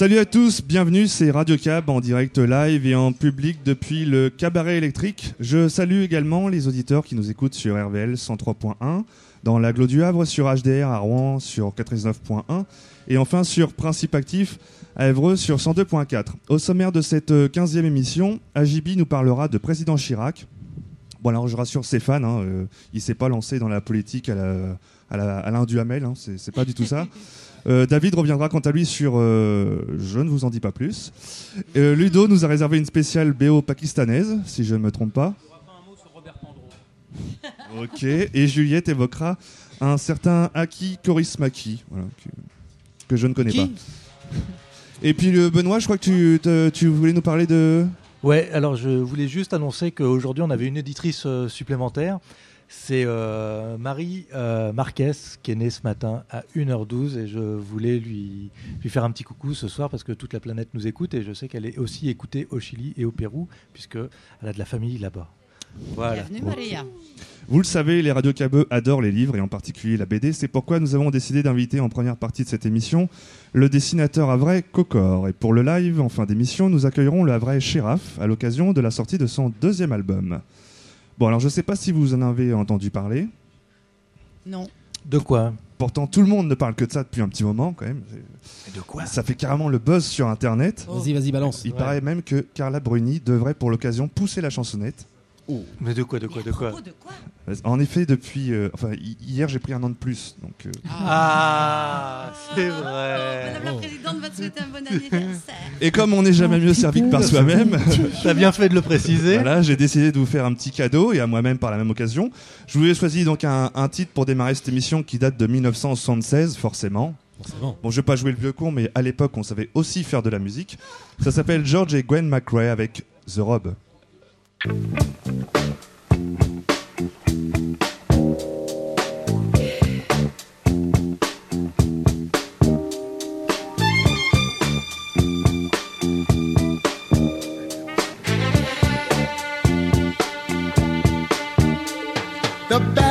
Salut à tous, bienvenue, c'est Radio Cab en direct live et en public depuis le cabaret électrique. Je salue également les auditeurs qui nous écoutent sur RVL 103.1, dans l'aglo du Havre sur HDR à Rouen sur 99.1 et enfin sur Principe Actif à Évreux sur 102.4. Au sommaire de cette 15e émission, Ajibi nous parlera de président Chirac. Bon alors je rassure ses fans, hein, euh, il s'est pas lancé dans la politique à la, à la- hein, c'est pas du tout ça. Euh, David reviendra quant à lui sur euh, Je ne vous en dis pas plus. Euh, Ludo nous a réservé une spéciale BO pakistanaise, si je ne me trompe pas. Ok, et Juliette évoquera un certain Aki Korismaki, voilà, que, que je ne connais Qui pas. Et puis le Benoît, je crois que tu, te- tu voulais nous parler de... Ouais, alors je voulais juste annoncer qu'aujourd'hui on avait une éditrice supplémentaire. C'est euh, Marie euh, Marquez qui est née ce matin à 1h12 et je voulais lui, lui faire un petit coucou ce soir parce que toute la planète nous écoute et je sais qu'elle est aussi écoutée au Chili et au Pérou puisqu'elle a de la famille là-bas. Voilà. Bienvenue Maria. Vous le savez, les radios cabeux adorent les livres et en particulier la BD. C'est pourquoi nous avons décidé d'inviter en première partie de cette émission le dessinateur Havrais Cocor. Et pour le live, en fin d'émission, nous accueillerons le Havrais Sheriff à l'occasion de la sortie de son deuxième album. Bon, alors je ne sais pas si vous en avez entendu parler. Non. De quoi? Pourtant, tout le monde ne parle que de ça depuis un petit moment quand même. De quoi? Ça fait carrément le buzz sur Internet. Vas-y, vas-y, balance. Il Ouais. paraît même que Carla Bruni devrait pour l'occasion pousser la chansonnette. Mais de quoi, de quoi, de quoi propos de quoi En effet, depuis... euh, enfin, hi- hier, j'ai pris un an de plus. Donc, euh, Ah, c'est Madame vrai. la Présidente va te souhaiter un bon anniversaire. Et comme on n'est jamais mieux servi que par soi-même, T'as bien fait de le préciser. voilà, j'ai décidé de vous faire un petit cadeau et à moi-même par la même occasion. Je vous ai choisi donc un, un titre pour démarrer cette émission qui date de 1976, forcément. Forcément. Bon, je vais pas jouer le vieux con, mais à l'époque, on savait aussi faire de la musique. Ça s'appelle George et Gwen McRae avec The Rob. The band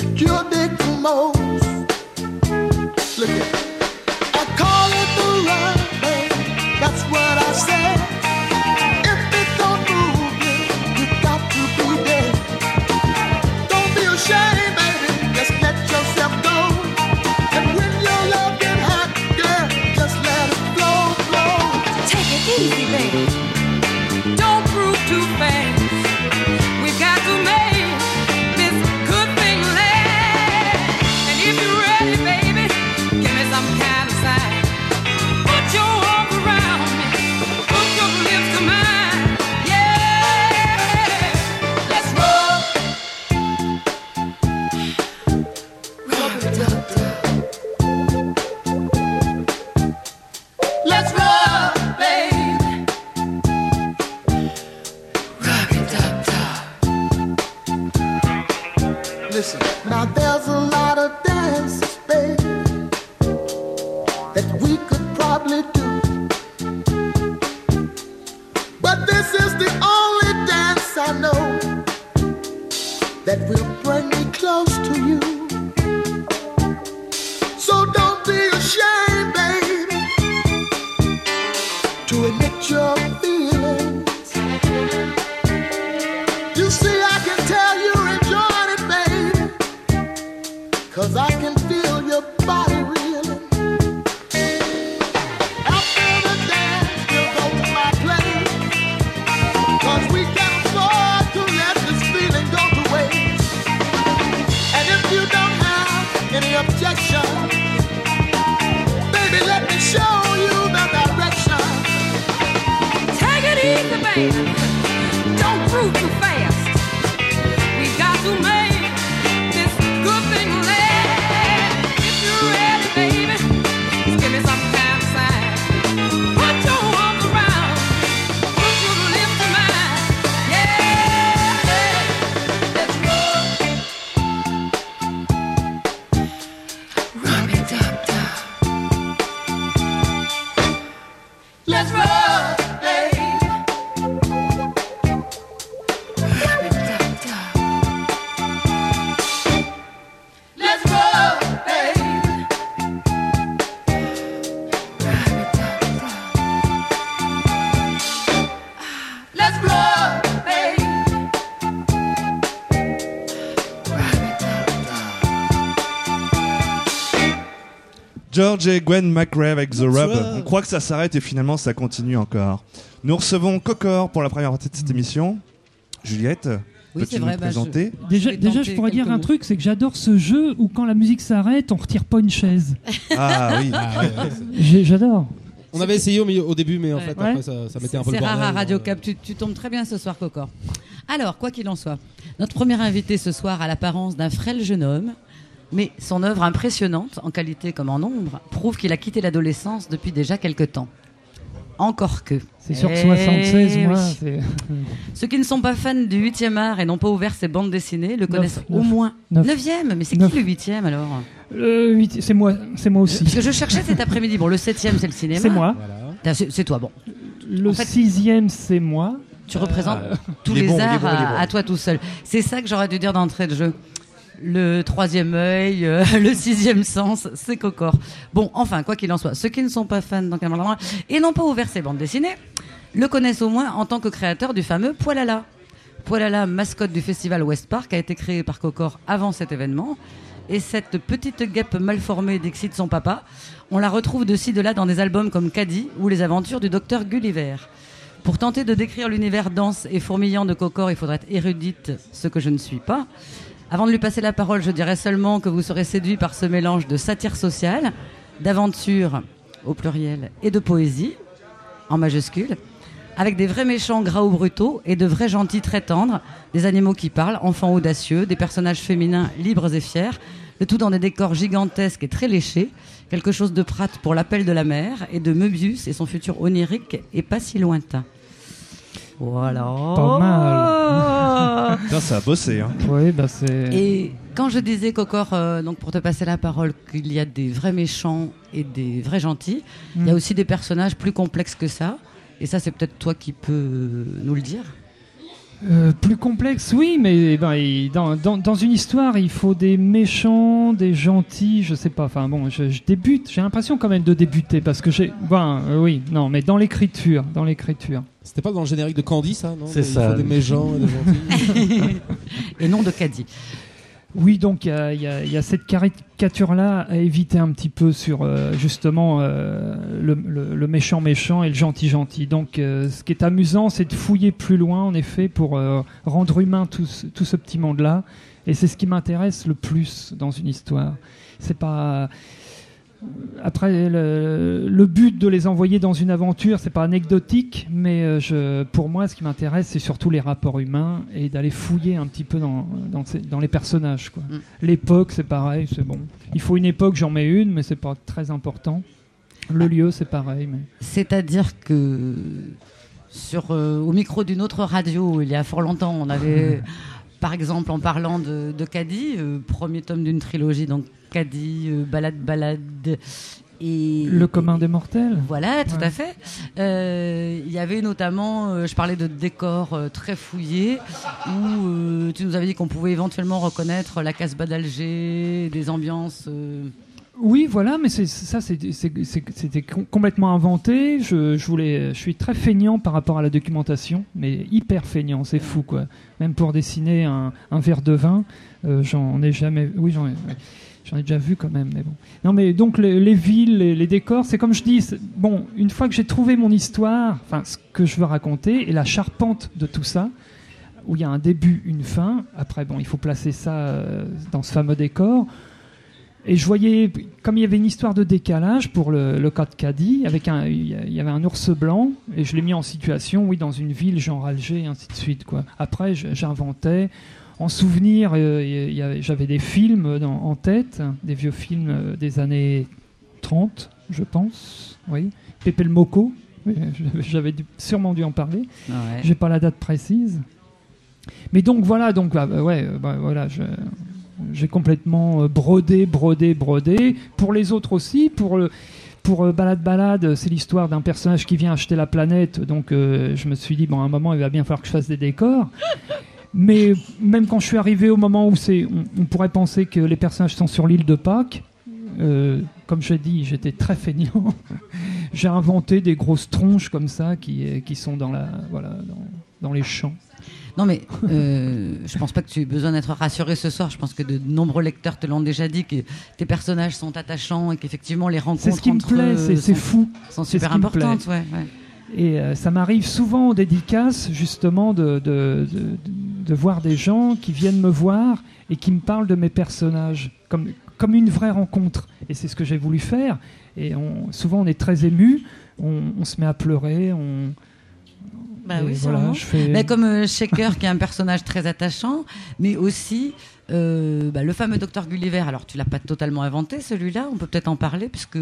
that you'll dig the most. Look at George et Gwen McRae avec The Rub. On croit que ça s'arrête et finalement ça continue encore. Nous recevons Cocor pour la première partie de cette émission. Juliette, Oui, peux-tu c'est nous vrai. bah, je- présenter Déjà, déjà je pourrais dire un mots. truc, c'est que j'adore ce jeu où quand la musique s'arrête, on retire pas une chaise. Ah oui. Ah, ouais, ouais, c'est- J'ai- J'adore. On avait essayé au, milieu- au début, mais en Ouais. fait, Ouais. après, ça, ça mettait un peu le C'est bordel. rare à Radio euh, Cap. Tu, tu tombes très bien ce soir, Cocor. Alors, quoi qu'il en soit, notre premier invité ce soir a l'apparence d'un frêle jeune homme, mais son œuvre impressionnante, en qualité comme en nombre, prouve qu'il a quitté l'adolescence depuis déjà quelque temps. Encore que. C'est sur Eh 76 oui. Ceux qui ne sont pas fans du 8e art et n'ont pas ouvert ses bandes dessinées le connaissent au moins. neuf. 9e Mais c'est qui le 8e alors Le huit- c'est moi, c'est moi aussi. Parce que je cherchais cet après-midi. Bon, le 7e, c'est le cinéma. C'est moi. Voilà. C'est c'est toi, bon. Le En fait- sixième, c'est moi. Tu représentes tous il est les bon, arts bon, il est à, bon. à toi tout seul. C'est ça que j'aurais dû dire d'entrée de jeu. Le troisième œil, euh, le sixième sens, c'est Cocor. Bon, enfin, quoi qu'il en soit, ceux qui ne sont pas fans Cameron et n'ont pas ouvert ses bandes dessinées, le connaissent au moins en tant que créateur du fameux Poilala. Poilala, mascotte du festival West Park, a été créé par Cocor avant cet événement. Et cette petite guêpe mal formée d'excite son papa, on la retrouve de ci de là dans des albums comme Caddy ou Les aventures du docteur Gulliver. Pour tenter de décrire l'univers dense et fourmillant de Cocor, il faudrait être érudite, ce que je ne suis pas. Avant de lui passer la parole, je dirais seulement que vous serez séduit par ce mélange de satire sociale, d'aventure au pluriel et de poésie en majuscule, avec des vrais méchants gras ou brutaux et de vrais gentils très tendres, des animaux qui parlent, enfants audacieux, des personnages féminins libres et fiers, le tout dans des décors gigantesques et très léchés, quelque chose de Pratt pour l'appel de la mer et de Möbius et son futur onirique et pas si lointain. Voilà. Pas mal. Putain, ça a bossé. Hein. Oui, bah c'est. Et quand je disais, Cocor, euh, donc pour te passer la parole, qu'il y a des vrais méchants et des vrais gentils, il y a Mm. aussi des personnages plus complexes que ça. Et ça, c'est peut-être toi qui peux nous le dire. Euh, plus complexe, oui, mais ben, il- dans, dans, dans une histoire, il faut des méchants, des gentils, je sais pas. Enfin bon, je, je débute. J'ai l'impression quand même de débuter parce que j'ai. Ben euh, oui, non, mais dans l'écriture, dans l'écriture. C'était pas dans le générique de Candy, ça non? C'est Il ça. faut des méchants et des gentils. Et non de Caddy. Oui, donc il y y a- cette caricature-là à éviter un petit peu sur euh, justement euh, le, méchant méchant et le gentil gentil. Donc euh, ce qui est amusant, c'est de fouiller plus loin, en effet, pour rendre humain tout tout ce petit monde-là. Et c'est ce qui m'intéresse le plus dans une histoire. C'est pas après le, le but de les envoyer dans une aventure, c'est pas anecdotique, mais euh, je, pour moi, ce qui m'intéresse, c'est surtout les rapports humains et d'aller fouiller un petit peu dans, dans, ces- dans les personnages. quoi. Mm. L'époque, c'est pareil, c'est bon. Il faut une époque, j'en mets une, mais c'est pas très important. Le lieu, c'est pareil. Mais... C'est-à-dire que sur, euh, au micro d'une autre radio, il y a fort longtemps, on avait, par exemple, en parlant de, de Caddy, euh, premier tome d'une trilogie, donc Caddy, euh, Balade, Balade. Et, Le commun des mortels. Voilà, tout Ouais. à fait. Euh, Il y avait notamment, je parlais de décors très fouillés, où tu nous avais dit qu'on pouvait éventuellement reconnaître la Casbah d'Alger, des ambiances. Oui, voilà, mais ça, c'était com- complètement inventé. Je, suis très feignant par rapport à la documentation, mais hyper feignant, c'est fou quoi. Même pour dessiner un, verre de vin, euh, j'en ai jamais. Oui, j'en ai, déjà vu quand même, mais bon. Non, mais donc les, les villes, les, les décors, c'est comme je dis. Bon, une fois que j'ai trouvé mon histoire, enfin ce que je veux raconter et la charpente de tout ça, où il y a un début, une fin. Après, bon, il faut placer ça euh, dans ce fameux décor. Et je voyais, comme il y avait une histoire de décalage pour le, le cas de Caddy, avec un, il y avait un ours blanc, et je l'ai mis en situation, oui, dans une ville, genre Alger, et ainsi de suite. Quoi. Après, j'inventais. En souvenir, euh, j'avais des films dans- en tête, des vieux films euh, des années 30, je pense. Oui. Pépé le Moco, oui, j'avais sûrement dû en parler. ouais. J'ai pas la date précise. Mais donc voilà, donc bah, bah, ouais, euh, bah, voilà, je- j'ai complètement euh, brodé, brodé, brodé. Pour les autres aussi, pour le pour euh, Balade Balade, c'est l'histoire d'un personnage qui vient acheter la planète. Donc euh, je me suis dit bon, à un moment il va bien falloir que je fasse des décors. Mais même quand je suis arrivé au moment où c'est, on, pourrait penser que les personnages sont sur l'île de Pâques. euh, comme je dit, j'étais très feignant. J'ai inventé des grosses tronches comme ça qui, qui sont dans, la, voilà, dans, dans les champs. Non, mais euh, je pense pas que tu aies besoin d'être rassuré ce soir. Je pense que de nombreux lecteurs te l'ont déjà dit que tes personnages sont attachants et qu'effectivement les rencontres C'est ce qui me plaît, eux sont, fou. sont ce super importantes. Ouais, ouais. Et euh, ça m'arrive souvent aux dédicaces, justement, de, de, de, de voir des gens qui viennent me voir et qui me parlent de mes personnages, comme, comme une vraie rencontre. Et c'est ce que j'ai voulu faire. Et on, souvent, on est très ému, on, on se met à pleurer. On, Bah oui, voilà, je fais... Bah, comme euh, Shaker, qui est un personnage très attachant, mais aussi euh, bah, le fameux docteur Gulliver. Alors, tu l'as pas totalement inventé, celui-là. On peut peut-être en parler, puisque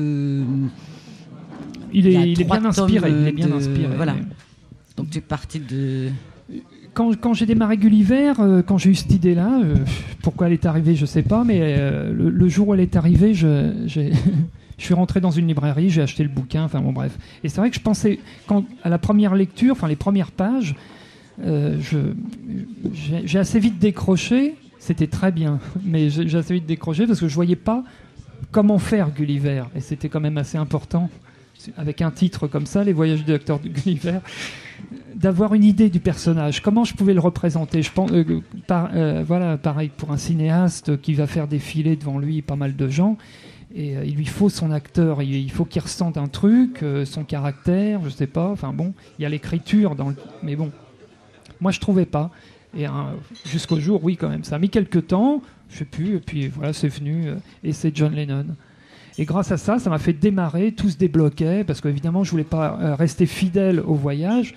il est, il est bien inspiré. Il est bien inspiré. voilà. donc tu es parti de. quand, quand j'ai démarré Gulliver, euh, quand j'ai eu cette idée-là, euh, pourquoi elle est arrivée, je sais pas, mais euh, le, le jour où elle est arrivée, j'ai- je suis rentré dans une librairie, j'ai acheté le bouquin, enfin bon bref. Et c'est vrai que je pensais, à la première lecture, enfin les premières pages, euh, j'ai, assez vite décroché, c'était très bien, mais j'ai, assez vite décroché parce que je voyais pas comment faire Gulliver, et c'était quand même assez important, avec un titre comme ça, Les voyages du docteur Gulliver d'avoir une idée du personnage, comment je pouvais le représenter? Je pense, euh, euh, voilà, pareil pour un cinéaste qui va faire défiler devant lui pas mal de gens, et euh, il lui faut son acteur, il, il faut qu'il ressente un truc, euh, son caractère, je sais pas. Enfin bon, il y a l'écriture dans le, mais bon, moi je trouvais pas. Et hein, jusqu'au jour, oui quand même, ça a mis quelques temps, je sais plus, et puis voilà, c'est venu, euh, et c'est John Lennon. Et grâce à ça, ça m'a fait démarrer, tout se débloquait, parce qu'évidemment, je voulais pas euh, rester fidèle au voyage.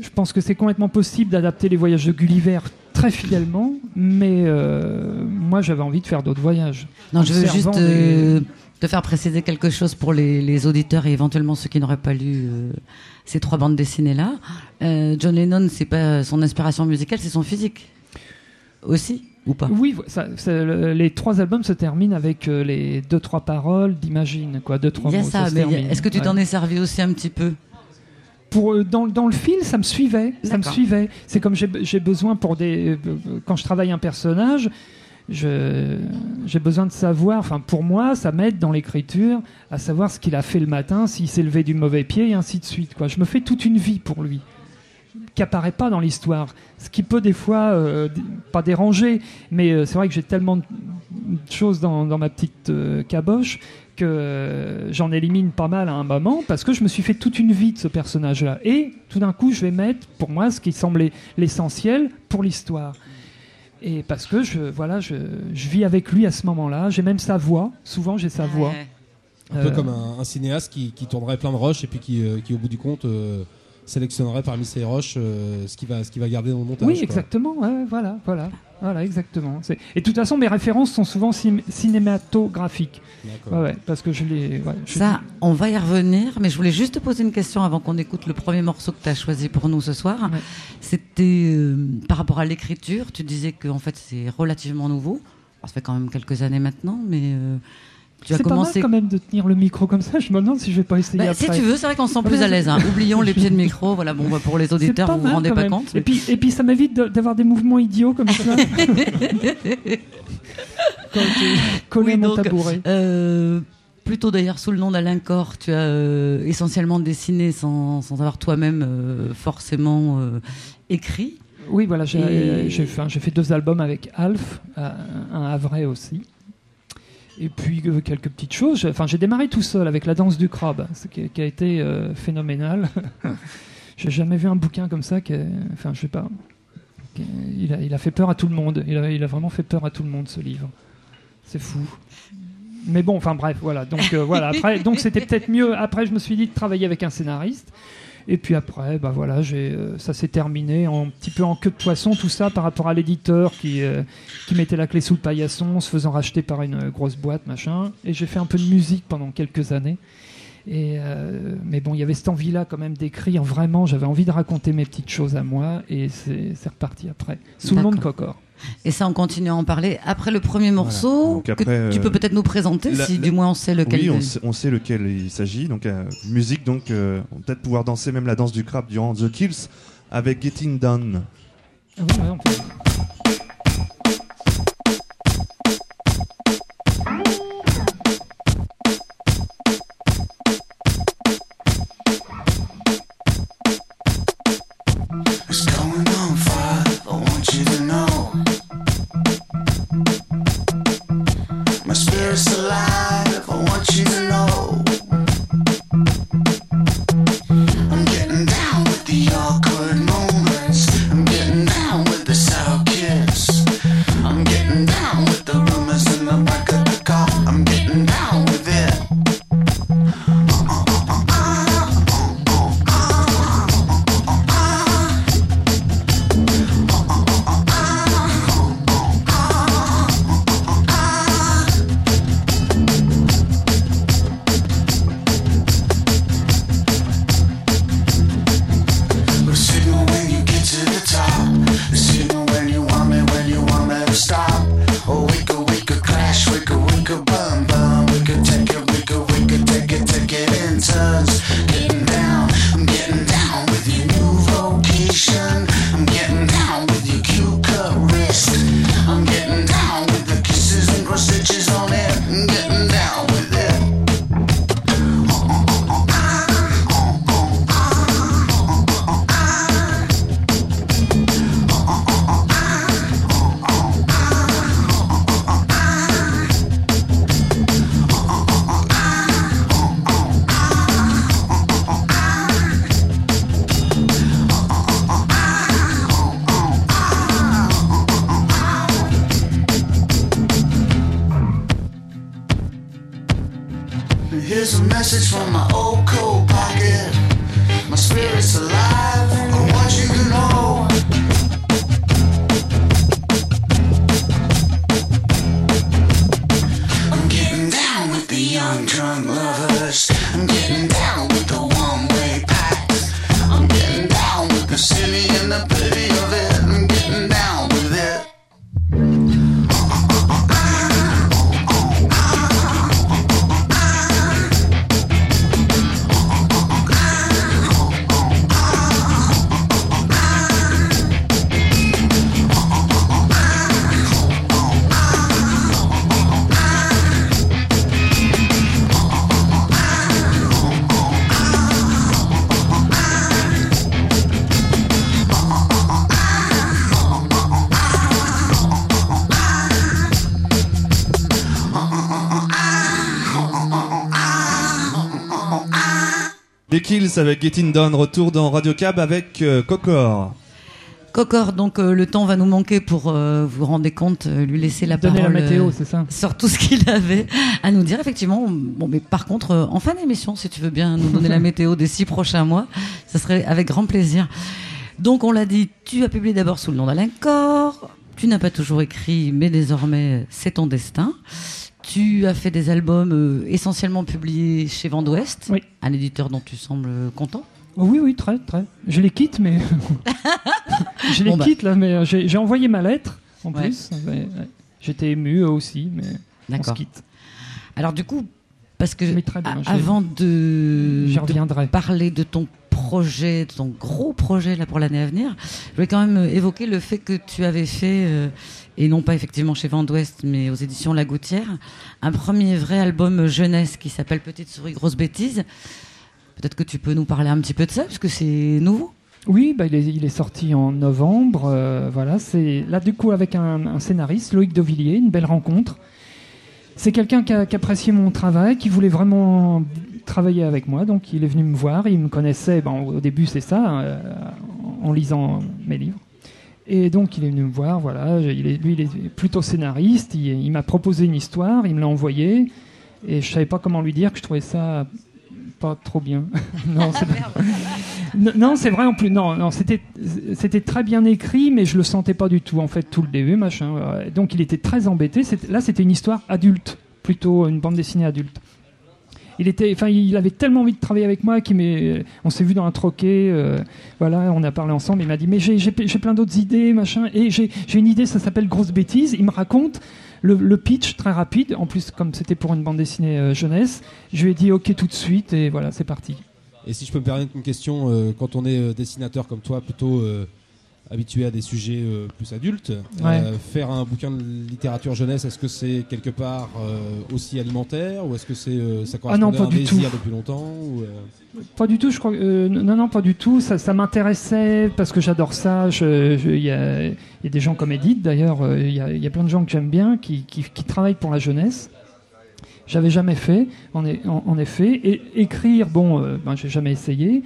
Je pense que c'est complètement possible d'adapter les voyages de Gulliver très fidèlement, mais euh, moi j'avais envie de faire d'autres voyages. Non, je veux juste des- euh, te faire préciser quelque chose pour les, les auditeurs et éventuellement ceux qui n'auraient pas lu euh, ces trois bandes dessinées-là. John Lennon, c'est pas son inspiration musicale, c'est son physique. Aussi ou pas? Oui, ça- ça- le- les trois albums se terminent avec les deux trois paroles d'Imagine, quoi, deux trois mots. ça, se mais est-ce que tu Ouais. t'en es servi aussi un petit peu? Pour euh, dans, dans le fil, ça me suivait, ça me suivait. C'est comme j'ai besoin pour des euh, quand je travaille un personnage, j'ai besoin de savoir. Enfin, pour moi, ça m'aide dans l'écriture à savoir ce qu'il a fait le matin, s'il s'est levé du mauvais pied et ainsi de suite. Quoi, je me fais toute une vie pour lui qui apparaît pas dans l'histoire, ce qui peut des fois euh, pas déranger, mais euh, c'est vrai que j'ai tellement de choses dans, dans ma petite euh, caboche que j'en élimine pas mal à un moment parce que je me suis fait toute une vie de ce personnage-là. Et tout d'un coup, je vais mettre pour moi ce qui semblait l'essentiel pour l'histoire. Et parce que je, voilà, je, je vis avec lui à ce moment-là. J'ai même sa voix. Souvent, j'ai sa voix. Ouais. Un peu Euh, comme un, un cinéaste qui, qui tournerait plein de roches et puis qui, euh, qui au bout du compte, euh, sélectionnerait parmi ces roches euh, ce qu'il va, ce qu'il va garder dans le montage. Oui, quoi. exactement. ouais, voilà, voilà, voilà, exactement. Et de toute façon, mes références sont souvent cin- cinématographiques. D'accord. Ouais, ouais, parce que je les. ouais, je- Ça, on va y revenir, mais je voulais juste te poser une question avant qu'on écoute le premier morceau que tu as choisi pour nous ce soir. Ouais. C'était euh, par rapport à l'écriture, tu disais que en fait c'est relativement nouveau. Alors, ça fait quand même quelques années maintenant, mais euh, tu as C'est pas mal quand même de tenir le micro comme ça. Je me demande si je vais pas essayer Bah, si après. tu veux, c'est vrai qu'on se sent plus à l'aise. hein. Oublions les pieds de micro. Voilà, bon, pour les auditeurs, vous vous rendez pas même. compte. Et puis, et puis ça m'évite d'avoir des mouvements idiots comme ça. Quand Oui, mon donc, tabouret. Euh, plutôt d'ailleurs sous le nom d'Alain Cor, tu as euh, essentiellement dessiné sans, sans avoir toi-même euh, forcément écrit. Oui, voilà, j'ai et- fait, deux albums avec Alf, un à vrai aussi. Et puis euh, quelques petites choses. Enfin, j'ai démarré tout seul avec la danse du crabe, ce qui, a été euh, phénoménal. j'ai jamais vu un bouquin comme ça. Enfin, je sais pas. Il a, fait peur à tout le monde. Il a, il a vraiment fait peur à tout le monde ce livre. C'est fou. Mais bon, enfin bref, voilà. Donc euh, voilà. Après, donc c'était peut-être mieux. Après, je me suis dit de travailler avec un scénariste. Et puis après, bah voilà, euh, ça s'est terminé en un petit peu en queue de poisson, tout ça par rapport à l'éditeur qui, euh, qui mettait la clé sous le paillasson, se faisant racheter par une grosse boîte, machin. Et j'ai fait un peu de musique pendant quelques années. Et euh, mais bon, il y avait cette envie-là quand même d'écrire vraiment. J'avais envie de raconter mes petites choses à moi, et c'est, reparti après, sous le nom de. Cocor. Et ça, on continue à en parler après le premier morceau que tu euh, peux peut-être nous présenter, la- si la- du moins on sait lequel. Oui, on sait, on sait lequel il s'agit. Donc, euh, musique, donc, euh, on peut-être pouvoir danser même la danse du crabe durant The Kills avec Getting Done. Ah oui, ouais, on peut- My spirit's alive. Avec Getting Down, retour dans Radio Cab avec euh, Cocor. Cocor, donc euh, le temps va nous manquer pour euh, vous rendez compte, euh, lui laisser la Donner la parole météo, euh, c'est ça sur tout ce qu'il avait à nous dire. Effectivement, bon, mais par contre, euh, en fin d'émission, si tu veux bien nous donner la météo des six prochains mois, ce serait avec grand plaisir. Donc, on l'a dit, tu as publié d'abord sous le nom d'Alain Cor. Tu n'as pas toujours écrit, mais désormais, c'est ton destin. Tu as fait des albums euh, essentiellement publiés chez Vent d'Ouest, Oui. un éditeur dont tu sembles content? Oh oui, oui, très, très. Je les quitte, mais. je les Bon, bah. quitte, là, mais euh, j'ai envoyé ma lettre, en Ouais. plus. Ouais. J'étais ému, aussi, mais on se D'accord. quitte. Alors, du coup, parce que bien, avant de, parler de ton projet, de ton gros projet là pour l'année à venir, je voulais quand même euh, évoquer le fait que tu avais fait, euh, et non pas effectivement chez Vent d'Ouest, mais aux éditions La Gouttière, un premier vrai album jeunesse qui s'appelle Petite souris grosse bêtise. Peut-être que tu peux nous parler un petit peu de ça, parce que c'est nouveau. Oui, bah, il, est, sorti en novembre. euh, voilà, c'est là du coup avec un, scénariste, Loïc Dovillier, une belle rencontre. C'est quelqu'un qui, qui appréciait mon travail, qui voulait vraiment travailler avec moi, donc il est venu me voir. Il me connaissait, bon, au début c'est ça, euh, en lisant mes livres. Et donc il est venu me voir, voilà. Il est, lui, il est plutôt scénariste. Il, il m'a proposé une histoire, il me l'a envoyée, et je savais pas comment lui dire que je trouvais ça pas trop bien. non, c'est non, non, c'est vrai en plus. Non, non, c'était c'était très bien écrit, mais je le sentais pas du tout en fait tout le début, machin. Donc il était très embêté. Là, c'était une histoire adulte, plutôt une bande dessinée adulte. Il était, enfin, il avait tellement envie de travailler avec moi qu'il on s'est vu dans un troquet, euh, voilà, on a parlé ensemble. Il m'a dit mais j'ai plein d'autres idées, machin, et j'ai une idée, ça s'appelle Grosse bêtise. Il me raconte le, pitch très rapide. En plus, comme c'était pour une bande dessinée euh, jeunesse, je lui ai dit ok tout de suite et voilà, c'est parti. Et si je peux me permettre une question, euh, quand on est dessinateur comme toi, plutôt habitué à des sujets euh, plus adultes. Ouais. Euh, faire un bouquin de littérature jeunesse, est-ce que c'est quelque part euh, aussi alimentaire ou est-ce que c'est ça Ah pas à un du désir tout. depuis longtemps ou, Pas du tout, je crois. non, non, pas du tout. Ça, ça m'intéressait parce que j'adore ça. Il y, a, il y a des gens comme Edith, d'ailleurs. Il y, a, il y a plein de gens que j'aime bien qui, qui, qui travaillent pour la jeunesse. J'avais jamais fait, en, est- en- en effet. Et écrire, bon, ben, j'ai jamais essayé.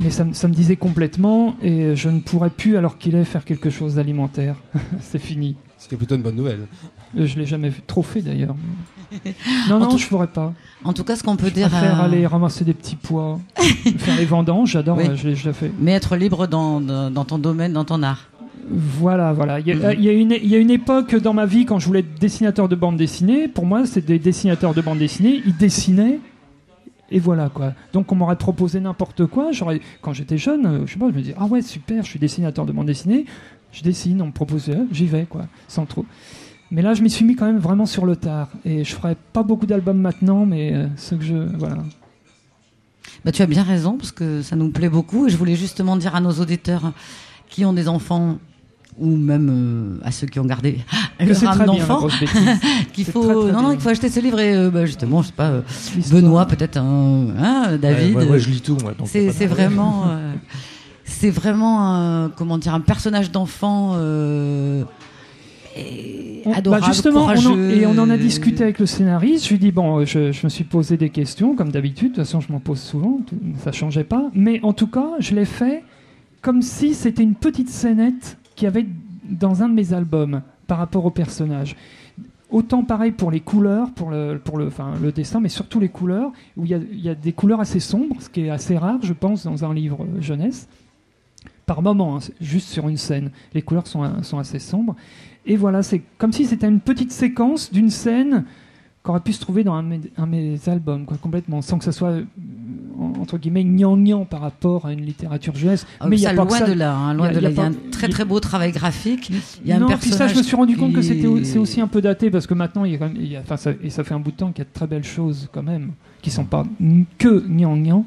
Mais ça, me- ça me disait complètement, et je ne pourrais plus, alors qu'il est, faire quelque chose d'alimentaire. C'est fini. Est plutôt une bonne nouvelle. Euh, Je l'ai jamais trop fait d'ailleurs. Non, non, tout- je pourrais pas. En tout cas, ce qu'on peut Je dire. préfère euh, aller ramasser des petits pois, faire les vendanges, j'adore, Oui. je l'ai déjà fait. Mais être libre dans, dans, ton domaine, dans ton art. Voilà, voilà. Il y, a, Mhm. il y a une, il y a une époque dans ma vie quand je voulais être dessinateur de bande dessinée. Pour moi, c'est des dessinateurs de bande dessinée. Ils dessinaient. Et voilà quoi. Donc on m'aurait proposé n'importe quoi. Quand j'étais jeune, euh, je sais pas, je me dis ah ouais super, je suis dessinateur de bande dessinée. Je dessine, on me proposait, j'y vais quoi, sans trop. Mais là, je m'y suis mis quand même vraiment sur le tard. Et je ferai pas beaucoup d'albums maintenant, mais euh, ce que je voilà. Bah, tu as bien raison, parce que ça nous plaît beaucoup. Et je voulais justement dire à nos auditeurs qui ont des enfants, ou même euh, à ceux qui ont gardé bien la d'enfant, qu'il faut, très, très non, non, il faut acheter ce livre et euh, bah, justement, je sais pas, euh. Benoît, peut-être un, hein, David. Ouais, je lis tout, moi. C'est vraiment, euh, c'est vraiment, un, comment dire, un personnage d'enfant euh, bah, adorable, justement, on en, courageux. et on en a discuté avec le scénariste. Je lui ai dit bon, je, je me suis posé des questions comme d'habitude. De toute façon, je m'en pose souvent. tout- Ça changeait pas. Mais en tout cas, je l'ai fait comme si c'était une petite scénette qu'il y avait dans un de mes albums par rapport au personnage. Autant pareil pour les couleurs, pour le, pour le, enfin, le dessin, mais surtout les couleurs, où il y, a, il y a des couleurs assez sombres, ce qui est assez rare, je pense, dans un livre euh, jeunesse. Par moment, hein, juste sur une scène, les couleurs sont, euh, sont assez sombres. Et voilà, c'est comme si c'était une petite séquence d'une scène qu'aurait pu se trouver dans un de mes, albums, quoi, complètement, sans que ça soit, euh, en- entre guillemets, gnangnan par rapport à une littérature jeunesse. Ah, mais il y a ça, pas loin ça. de là, hein, loin Il y a- de là. Il y a un très très beau travail graphique. Il y a non, un puis ça, personnage. je me suis rendu compte que c'était, c'est aussi un peu daté parce que maintenant, il y a quand même, il y a- enfin, ça, et ça fait un bout de temps qu'il y a de très belles choses quand même, qui sont pas que gnangnan.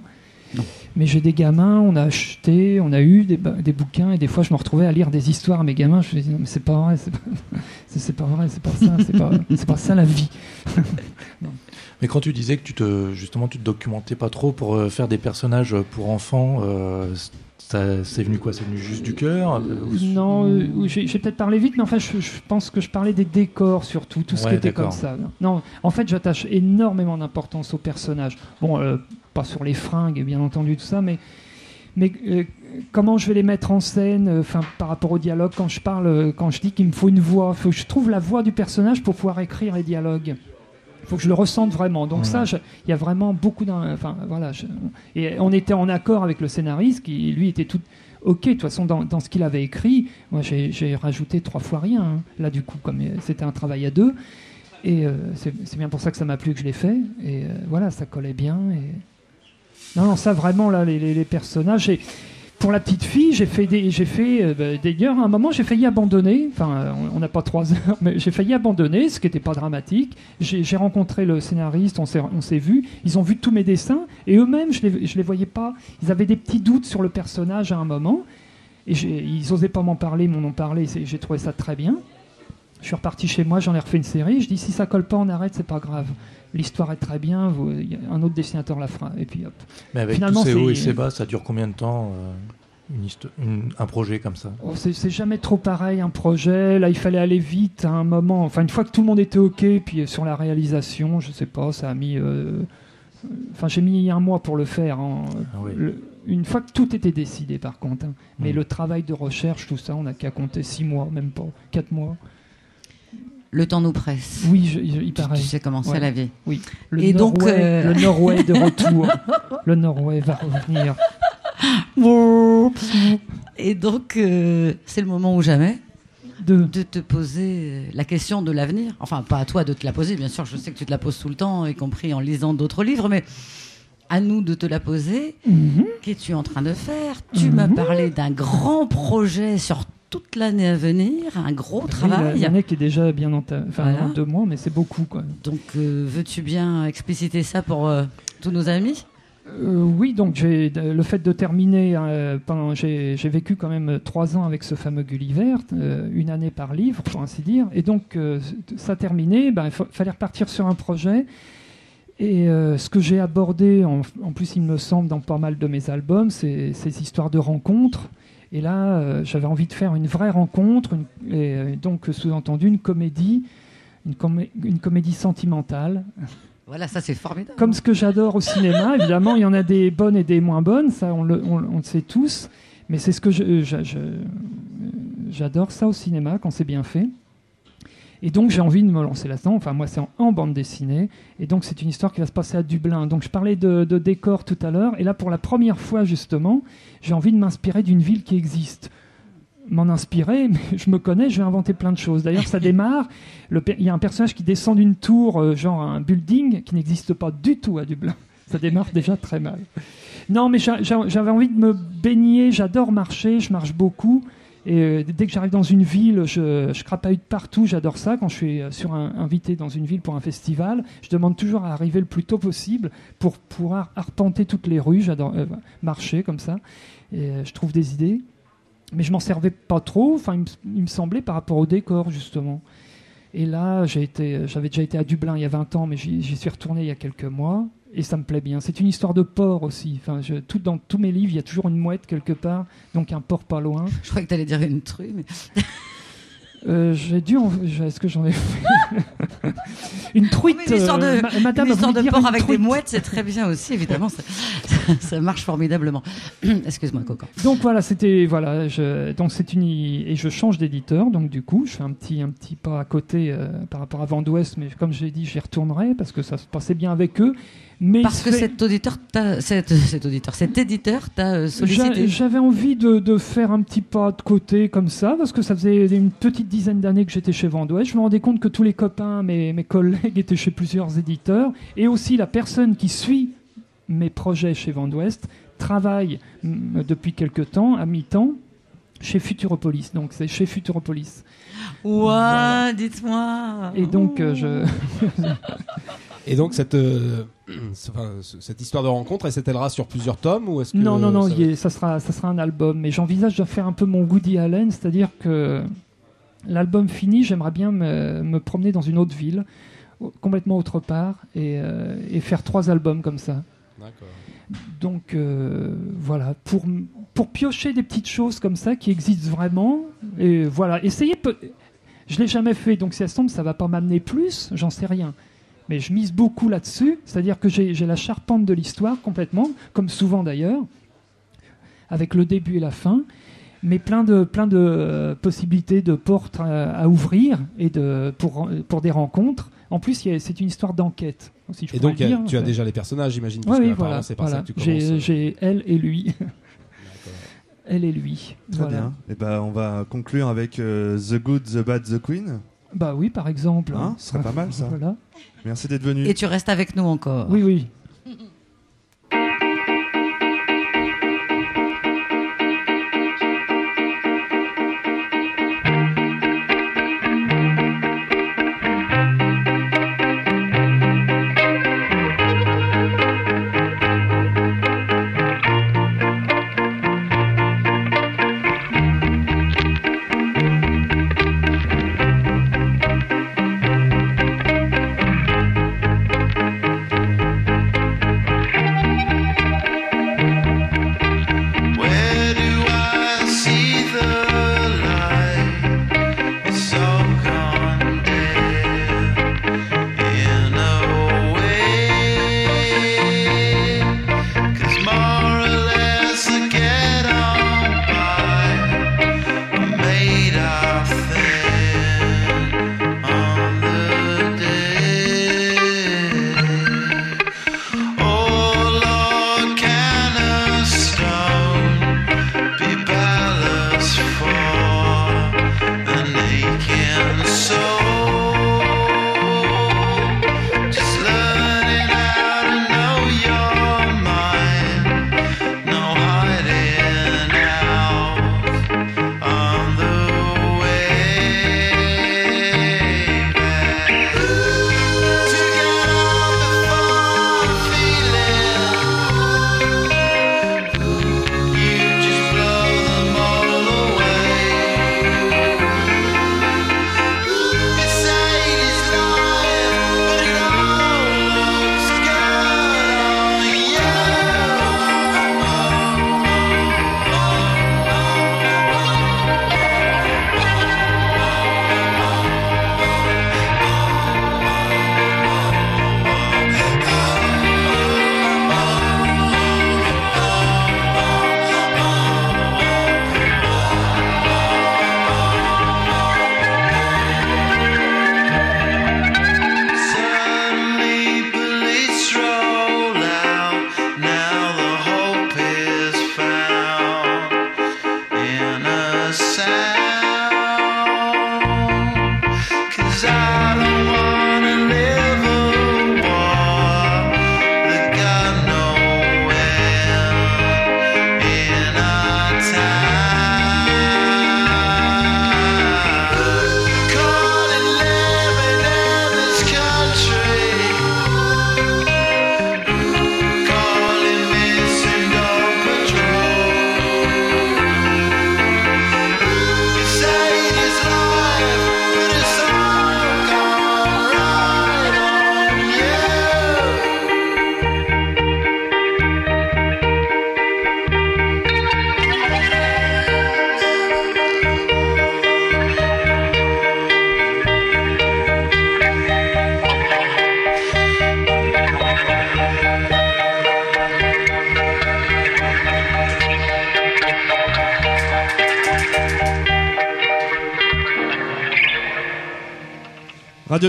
Mais j'ai des gamins, on a acheté, on a eu des, bouquins et des fois je me retrouvais à lire des histoires à mes gamins. Je me disais, non, mais c'est pas vrai, c'est pas, pas vrai, c'est pas ça, c'est pas, pas ça la vie. Mais quand tu disais que tu te, justement, tu te documentais pas trop pour euh, faire des personnages pour enfants, euh, c'est venu quoi? C'est venu juste du cœur? Non, euh, j'ai, peut-être parlé vite, mais enfin, je, je pense que je parlais des décors surtout, tout ce Ouais, qui était comme ça. Non, en fait, j'attache énormément d'importance aux personnages. Bon, euh, pas sur les fringues, bien entendu, tout ça, mais, mais euh, comment je vais les mettre en scène, enfin, par rapport au dialogue, quand je parle, quand je dis qu'il me faut une voix, faut que je trouve la voix du personnage pour pouvoir écrire les dialogues. Il faut que je le ressente vraiment. Donc ça, il y a vraiment beaucoup d'un... Enfin, voilà. je- et on était en accord avec le scénariste qui, lui, était tout... Ok, de toute façon, dans, dans ce qu'il avait écrit, moi, j'ai rajouté trois fois rien. hein. Là, du coup, comme euh, c'était un travail à deux. Et euh, c'est c'est bien pour ça que ça m'a plu que je l'ai fait. Et euh, voilà, ça collait bien. Et... Non, non, ça, vraiment, là, les, les- les personnages... Et pour la petite fille, j'ai fait des, j'ai fait euh, bah, à un moment j'ai failli abandonner. Enfin, on- n'a pas trois heures, mais j'ai failli abandonner, ce qui n'était pas dramatique. J'ai rencontré le scénariste, on s'est, on s'est vu. Ils ont vu tous mes dessins et eux-mêmes, je les, je les voyais pas. Ils avaient des petits doutes sur le personnage à un moment et ils osaient pas m'en parler, m'en ont parlé. J'ai trouvé ça très bien. Je suis reparti chez moi, j'en ai refait une série. Je dis si ça colle pas, on arrête, c'est pas grave. L'histoire est très bien, vous- un autre dessinateur la fera. Et puis hop. Mais avec Finalement, tous ces hauts et ces bas, ça dure combien de temps euh, une histo- une- un projet comme ça? Oh, c'est jamais trop pareil un projet. Là, il fallait aller vite à un moment. Enfin, une fois que tout le monde était ok, puis sur la réalisation, je sais pas, ça a mis. euh, Enfin, j'ai mis un mois pour le faire. hein. Ah oui. Le- une fois que tout était décidé, par contre. hein. Mais Mm. le travail de recherche, tout ça, on n'a qu'à compter six mois, même pas quatre mois. Le temps nous presse. Oui, je- je- il paraît. tu sais comment c'est Ouais. la vie. Oui. Le Et donc, euh, le Norway de retour. le Norway va revenir. Et donc, euh, c'est le moment ou jamais De... de te poser euh, la question de l'avenir. Enfin, pas à toi de te la poser, bien sûr, je sais que tu te la poses tout le temps, y compris en lisant d'autres livres, mais à nous de te la poser. Mhm. Qu'es-tu en train de faire? Tu Mhm. m'as parlé d'un grand projet sur toute l'année à venir, un gros Oui, travail. L'année qui est déjà bien en, ta- enfin, Voilà. deux mois, mais c'est beaucoup. Quoi. Donc, euh, veux-tu bien expliciter ça pour euh, tous nos amis? Euh, oui, donc j'ai le fait de terminer euh, pendant j'ai vécu quand même trois ans avec ce fameux Gulliver, euh, une année par livre pour ainsi dire, et donc ça terminé, ben il fa- fallait repartir sur un projet. Et ce que j'ai abordé, en, en plus il me semble dans pas mal de mes albums, c'est ces histoires de rencontres. Et là, euh, j'avais envie de faire une vraie rencontre, une- et euh, donc sous-entendu une comédie, une, comé- une comédie sentimentale, Voilà, ça c'est formidable. comme ce que j'adore au cinéma, évidemment, il y en a des bonnes et des moins bonnes, ça on le, on- on le sait tous, mais c'est ce que j'adore ça au cinéma quand c'est bien fait. Et donc j'ai envie de me lancer là-dedans, enfin moi c'est en, en bande dessinée, et donc c'est une histoire qui va se passer à Dublin. Donc je parlais de, de décor tout à l'heure, et là pour la première fois justement, j'ai envie de m'inspirer d'une ville qui existe. M'en inspirer, mais je me connais, je vais inventer plein de choses. D'ailleurs ça démarre, il y a un personnage qui descend d'une tour, euh, genre un building, qui n'existe pas du tout à Dublin. Ça démarre déjà très mal. Non, mais j'a- j'a- j'avais envie de me baigner. J'adore marcher, je marche beaucoup. Et euh, dès que j'arrive dans une ville, je, je crapahute partout. J'adore ça. Quand je suis euh, sur invité dans une ville pour un festival, je demande toujours à arriver le plus tôt possible pour pouvoir arpenter toutes les rues. J'adore euh, marcher comme ça. Et je trouve des idées. Mais je m'en servais pas trop. Enfin, il me, il me semblait par rapport au décor, justement. Et là, j'avais déjà été à Dublin il y a 20 ans, mais j'y suis retourné il y a quelques mois. Et ça me plaît bien. C'est une histoire de port aussi. Enfin, je- tout, dans tous mes livres, il y a toujours une mouette quelque part, donc un port pas loin. Je croyais que tu allais dire une truie, mais Euh, j'ai dû en... Est-ce que j'en ai fait Une truite. Une histoire de, euh, ma- madame une histoire de porc une avec des truite. mouettes, c'est très bien aussi, évidemment. Ça, ça- ça marche formidablement. Excuse-moi, Coco. Donc voilà, c'était voilà, je, donc c'est une et je change d'éditeur, donc du coup, je fais un petit un petit pas à côté euh, par rapport à Vent d'Ouest, mais comme j'ai dit, j'y retournerai parce que ça se passait bien avec eux. Mais Parce que fait- cet auditeur, cet, cet auditeur, cet éditeur t'a euh, sollicité. J'a- J'avais envie de, de faire un petit pas de côté comme ça, parce que ça faisait une petite dizaine d'années que j'étais chez Vendouest. Je me rendais compte que tous les copains, mes, mes collègues étaient chez plusieurs éditeurs, et aussi la personne qui suit mes projets chez Vendouest travaille mm, depuis quelque temps, à mi-temps, chez Futuropolis. Donc c'est chez Futuropolis. Ouah, dites-moi. Et donc euh, je... Et donc cette, euh, ce- enfin, cette histoire de rencontre, elle s'étalera sur plusieurs tomes ou est-ce que Non, non, non, ça sera, ça sera un album. Mais j'envisage de faire un peu mon Woody Allen, c'est-à-dire que l'album fini, j'aimerais bien me, me promener dans une autre ville, complètement autre part, et, euh, et faire trois albums comme ça. D'accord. Donc euh, voilà, pour, pour piocher des petites choses comme ça qui existent vraiment, et voilà, essayer. peu- Je l'ai jamais fait, donc si ça tombe, ça va pas m'amener plus, j'en sais rien. Mais je mise beaucoup là-dessus, c'est-à-dire que j'ai la charpente de l'histoire complètement, comme souvent d'ailleurs, avec le début et la fin, mais plein de, plein de euh, possibilités de portes à, à ouvrir et de, pour, pour des rencontres. En plus, c'est une histoire d'enquête. Si Et donc dire, tu as en fait. déjà les personnages, j'imagine. Oui, parce que oui, apparemment, voilà. C'est par voilà. ça que tu commences. J'ai euh, j'ai elle et lui. elle et lui. Très voilà. bien. Et ben, on va conclure avec euh, The Good, The Bad, The Queen. Bah oui, par exemple. Hein, ce serait pas mal, ça. Voilà. Merci d'être venu. Et tu restes avec nous encore. Oui, oui.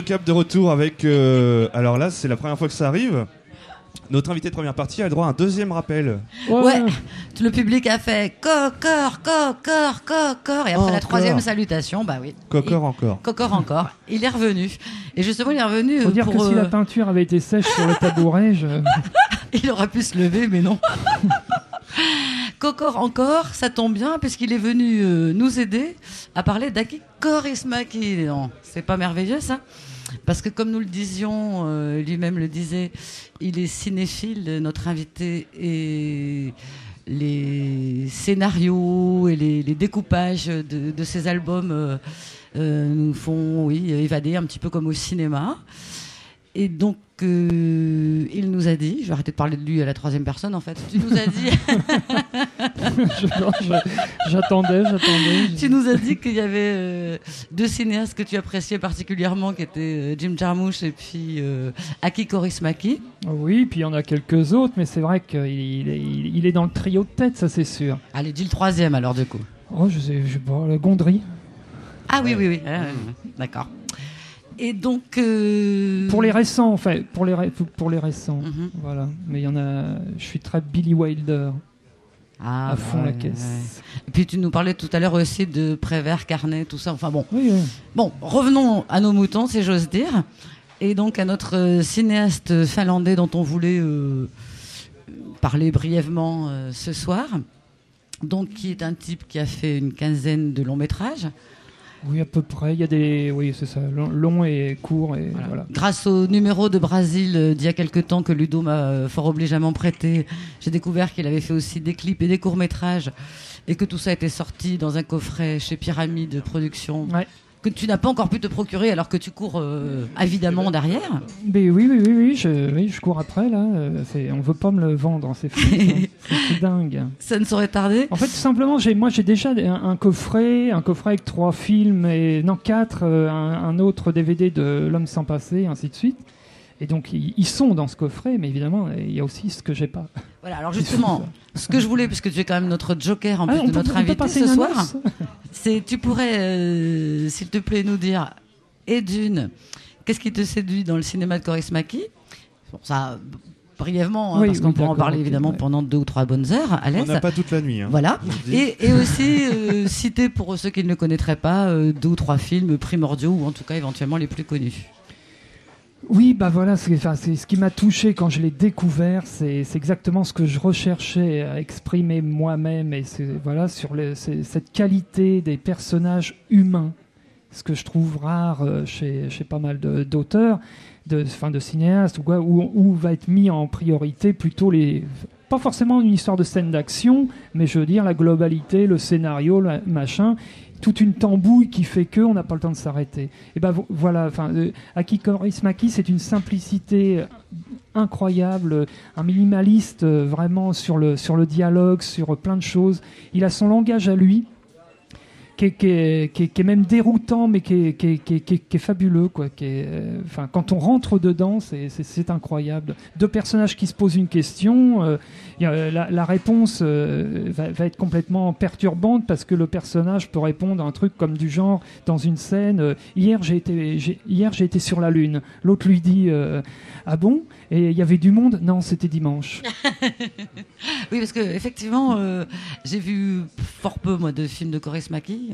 Cap de retour avec. euh, alors là, c'est la première fois que ça arrive. Notre invité de première partie a le droit à un deuxième rappel. Ouais, le public a fait cocor, cocor, cocor. Et après la Encore. troisième salutation, bah oui. Cocor encore. Cocor encore. Il est revenu. Et justement, il est revenu Faut euh, dire pour. que si euh, la peinture avait été sèche sur le tabouret, je... Il aurait pu se lever, mais non. Cocor encore, ça tombe bien, puisqu'il est venu euh, nous aider à parler d'Aki Korismaki. C'est pas merveilleux ça Parce que comme nous le disions, euh, lui-même le disait, il est cinéphile, notre invité, et les scénarios et les, découpages de, ses albums euh, nous font évader un petit peu comme au cinéma. Et donc, euh, il nous a dit, je vais arrêter de parler de lui à la troisième personne en fait, tu nous as dit, j'attendais, j'attendais. tu nous as dit qu'il y avait euh, deux cinéastes que tu appréciais particulièrement, qui étaient euh, Jim Jarmusch et puis Aki Kaurismäki. Oui, puis il y en a quelques autres, mais c'est vrai qu'il il est, il- il est dans le trio de tête, ça c'est sûr. Allez, dis le troisième alors du coup. Oh, je sais, je sais pas, le Gondry. Ah oui, oui, oui, Ah, d'accord. Et donc... euh, Pour les récents, enfin, pour les, ré- pour les récents. Mhm. Voilà. Mais il y en a. Je suis très Billy Wilder, Ah, à fond la caisse. ouais. Et puis tu nous parlais tout à l'heure aussi de Prévert, Carnet, tout ça. Enfin bon, Oui, oui. Bon, revenons à nos moutons, si j'ose dire. Et donc à notre euh, cinéaste finlandais dont on voulait euh, parler brièvement euh, ce soir. Donc, qui est un type qui a fait une quinzaine de longs métrages. Oui, à peu près. Il y a des. Oui, c'est ça. Long, long et court. Et voilà. Grâce au numéro de Brésil euh, d'il y a quelque temps que Ludo m'a euh, fort obligeamment prêté, j'ai découvert qu'il avait fait aussi des clips et des courts-métrages et que tout ça était sorti dans un coffret chez Pyramide Productions Ouais. Que tu n'as pas encore pu te procurer alors que tu cours euh, avidemment derrière. Mais oui, oui, oui, oui, je, oui, je cours après là. Euh, on veut pas me le vendre, c'est fou. ça. c'est c'est dingue. Ça ne saurait tarder. En fait, tout simplement, j'ai, moi, j'ai déjà un, un coffret, un coffret avec trois films et non quatre, euh, un, un autre DVD de L'homme sans passé, ainsi de suite. Et donc, ils, sont dans ce coffret, mais évidemment, il y a aussi ce que j'ai pas. Voilà, alors justement, ce que je voulais, puisque tu es quand même notre joker en Ah, plus de peut- notre invité ce soir, c'est tu pourrais, euh, s'il te plaît, nous dire, et d'une, qu'est-ce qui te séduit dans le cinéma de Kaurismäki Bon, ça, brièvement, hein, Oui, parce qu'on oui, pourra en parler évidemment ouais. pendant deux ou trois bonnes heures à On n'a pas toute la nuit. hein. Voilà. Et aussi euh, citer pour ceux qui ne le connaîtraient pas euh, deux ou trois films primordiaux ou en tout cas éventuellement les plus connus. Oui, bah voilà, c'est ce qui m'a touché quand je l'ai découvert. C'est exactement ce que je recherchais à exprimer moi-même. Et voilà sur cette qualité des personnages humains, ce que je trouve rare euh, chez, pas mal d'auteurs, de, de cinéastes, quoi, où, où va être mis en priorité plutôt les pas forcément une histoire de scène d'action, mais je veux dire la globalité, le scénario, le machin, toute une tambouille qui fait que on n'a pas le temps de s'arrêter. Et ben vo- voilà, enfin, euh, Aki Kaurismäki, c'est une simplicité euh, incroyable, un minimaliste euh, vraiment sur le sur le dialogue, sur plein de choses. Il a son langage à lui. Qui est, qui est- qui est- même déroutant, mais qui est, fabuleux. Quoi, qui euh, quand on rentre dedans, c'est- incroyable. Deux personnages qui se posent une question, euh, la, la réponse euh, va, va être complètement perturbante parce que le personnage peut répondre à un truc comme du genre dans une scène euh, hier j'ai été été sur la lune l'autre lui dit euh, ah bon? Et il y avait du monde? Non c'était dimanche Oui, parce que effectivement, euh, j'ai vu fort peu moi de films de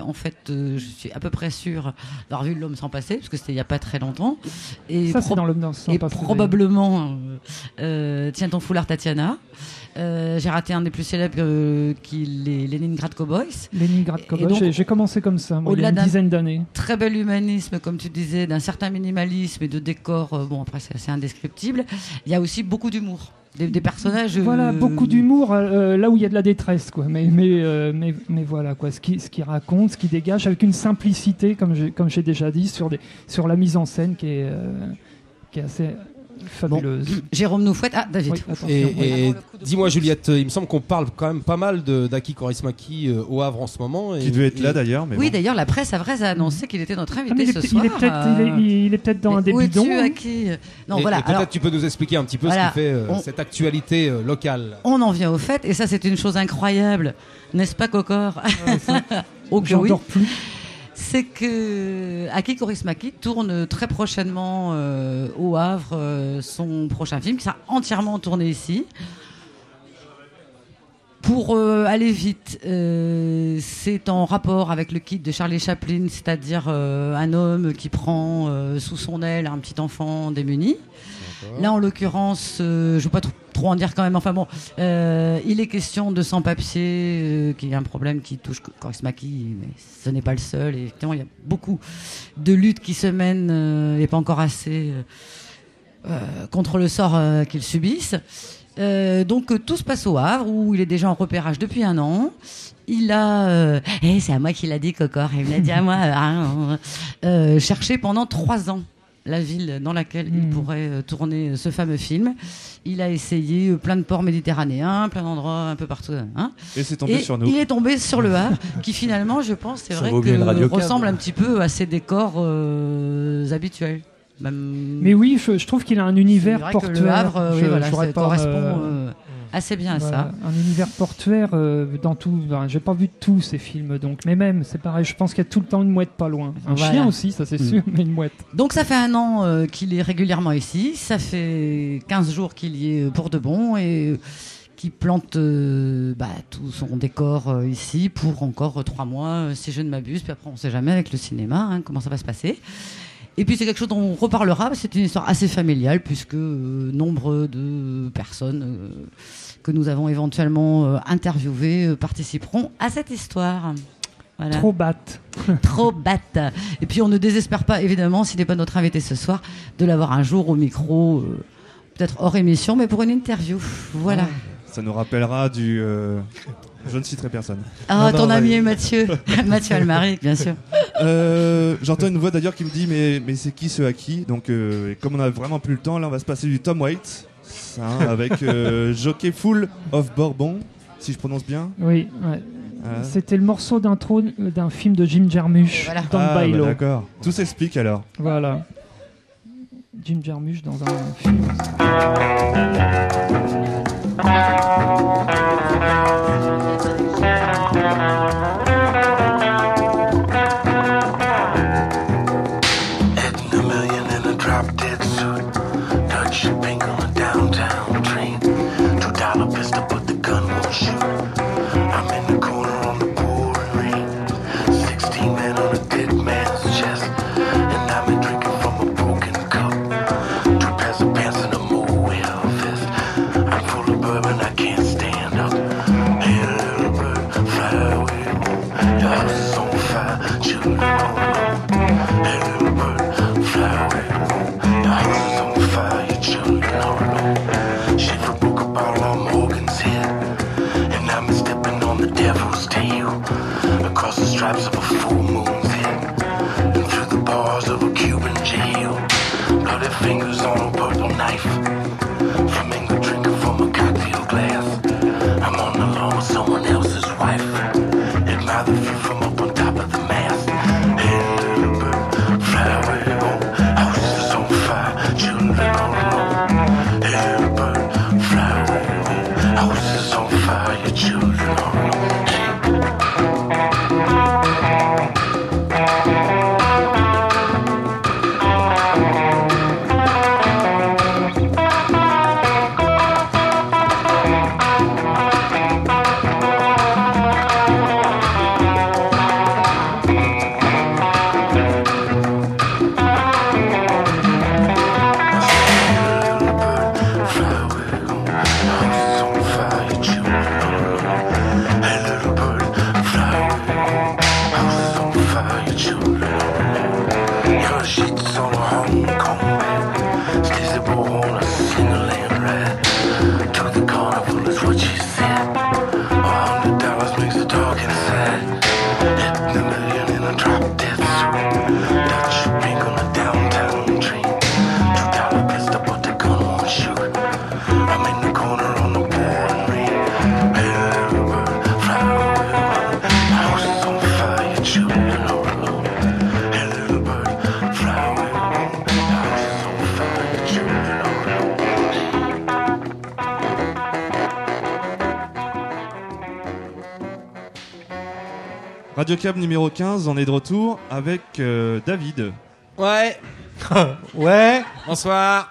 En fait, euh, je suis à peu près sûre d'avoir vu L'homme sans passer, parce que c'était il y a pas très longtemps. Et ça c'est dans dans le et probablement euh, euh, Tiens ton foulard Tatiana. Euh, j'ai raté un des plus célèbres euh, qui les Leningrad Cowboys. Leningrad Et Cowboy donc, j'ai commencé comme ça moi, il y a une dizaine d'années Très bel humanisme, comme tu disais, d'un certain minimalisme et de décors. euh, bon, après, c'est assez indescriptible. Il y a aussi beaucoup d'humour. Des, des personnages. Voilà, euh, beaucoup d'humour euh, là où il y a de la détresse, quoi. Mais, mais, euh, mais, mais voilà, quoi. Ce qui, ce qui raconte, ce qui dégage, avec une simplicité, comme j'ai, comme déjà dit, sur, des, sur la mise en scène qui est, euh, qui est assez fabuleuse. Jérôme nous fouette. Ah, David. Oui. Et, et dis-moi, Juliette, il me semble qu'on parle quand même pas mal d'Aki Kaurismäki euh, au Havre en ce moment. et- Qui devait être là d'ailleurs. Mais Oui, bon. d'ailleurs, la presse avraise a annoncé qu'il était notre Ah, invité est, ce soir. il est peut-être, euh, il est, il est peut-être dans mais un des où bidons. hein. qui Non, et- voilà. peut-être alors, tu peux nous expliquer un petit peu Voilà, ce qui fait euh, on- cette actualité euh, locale. on en vient au fait, et ça, c'est une chose incroyable, n'est-ce pas, Cocor? Oh que J'en oui. dors plus. C'est que Aki Kaurismäki tourne très prochainement euh, au Havre euh, son prochain film, qui sera entièrement tourné ici. Pour euh, aller vite, c'est en rapport avec le kit de Charlie Chaplin, c'est-à-dire un homme qui prend sous son aile un petit enfant démuni. Là, en l'occurrence, euh, je ne veux pas trop, en dire quand même. Enfin bon, euh, il est question de sans-papier, euh, qui est un problème qui touche Kaurismäki, mais ce n'est pas le seul. Et effectivement, il y a beaucoup de luttes qui se mènent euh, et pas encore assez contre le sort qu'ils subissent. Donc tout se passe au Havre où il est déjà en repérage depuis un an. Il a, eh, c'est à moi qu'il l'a dit Cocor, il me l'a dit à moi, hein, cherché pendant trois ans la ville dans laquelle il Hmm. pourrait euh, tourner ce fameux film. Il a essayé euh, plein de ports méditerranéens, plein d'endroits un peu partout. Hein. Et c'est tombé Et sur nous. il est tombé sur le Havre, qui finalement, je pense, c'est vrai que ressemble un petit peu à ses décors euh, habituels. Même- Mais oui, je, je trouve qu'il a un univers portuaire. le Havre, euh, oui, Je- voilà, ça correspond euh, euh, assez bien à voilà, ça. Un univers portuaire euh, dans tout. ben, J'ai pas vu tous ces films, donc. Mais même, c'est pareil. Je pense qu'il y a tout le temps une mouette pas loin. Un Voilà. chien aussi, ça c'est Mm. sûr, mais une mouette. Donc ça fait un an euh, qu'il est régulièrement ici, ça fait 15 jours qu'il y est pour de bon et euh, qui plante euh, bah, tout son décor euh, ici pour encore euh, trois mois, euh, si je ne m'abuse. Puis après, on ne sait jamais avec le cinéma hein, comment ça va se passer. Et puis c'est quelque chose dont on reparlera. C'est une histoire assez familiale puisque euh, nombre de personnes euh, que nous avons éventuellement euh, interviewées euh, participeront à cette histoire. Voilà. Trop batte. Trop batte. Et puis on ne désespère pas, évidemment, s'il n'est pas notre invité ce soir, de l'avoir un jour au micro, euh, peut-être hors émission, mais pour une interview. Voilà. Ça nous rappellera du. euh, Je ne citerai personne. Ah, Non, ton non, ami Mathieu. Mathieu Almaric, bien sûr. Euh, J'entends une voix d'ailleurs qui me dit mais, mais c'est qui ce Haki Donc euh, et comme on a vraiment plus le temps, là on va se passer du Tom Hein, avec euh, Jockey Full of Bourbon, si je prononce bien. Oui, ouais. Voilà. C'était le morceau d'intro d'un film de Jim Jarmusch Voilà. dans Ah, bah, Bailo. D'accord. Tout s'explique alors. voilà. Jim Jarmusch dans un film. Hitting Radio Cab numéro 15, on est de retour avec euh, David. Ouais, Ouais. bonsoir.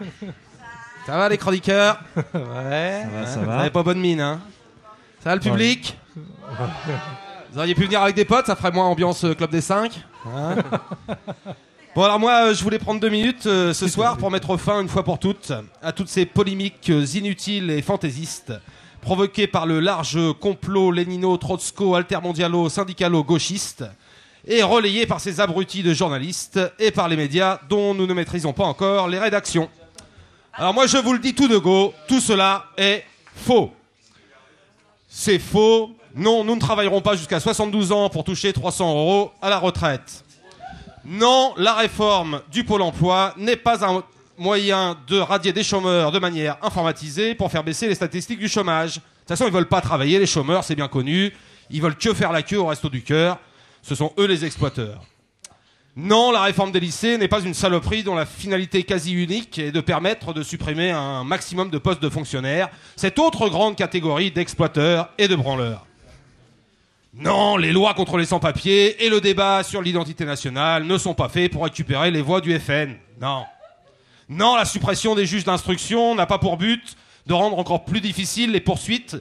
Ça va les chroniqueurs Ouais. Ça va, ça Vous va. avez pas bonne mine, hein Ça va le public Vous auriez pu venir avec des potes, ça ferait moins ambiance euh, Club des 5. hein bon alors moi, euh, je voulais prendre deux minutes euh, ce soir pour mettre fin une fois pour toutes à toutes ces polémiques inutiles et fantaisistes provoquées par le large complot lénino, trotsko, altermondialo, syndicalo, gauchiste et relayées par ces abrutis de journalistes et par les médias dont nous ne maîtrisons pas encore les rédactions. Alors moi je vous le dis tout de go, tout cela est faux. C'est faux. Non, nous ne travaillerons pas jusqu'à 72 ans pour toucher 300 euros à la retraite. Non, la réforme du Pôle emploi n'est pas un moyen de radier des chômeurs de manière informatisée pour faire baisser les statistiques du chômage. De toute façon, ils veulent pas travailler, les chômeurs, c'est bien connu. Ils veulent que faire la queue au resto du cœur. Ce sont eux les exploiteurs. Non, la réforme des lycées n'est pas une saloperie dont la finalité quasi unique est de permettre de supprimer un maximum de postes de fonctionnaires, cette autre grande catégorie d'exploiteurs et de branleurs. Non, les lois contre les sans-papiers et le débat sur l'identité nationale ne sont pas faits pour récupérer les voix du FN. Non. Non, la suppression des juges d'instruction n'a pas pour but de rendre encore plus difficiles les poursuites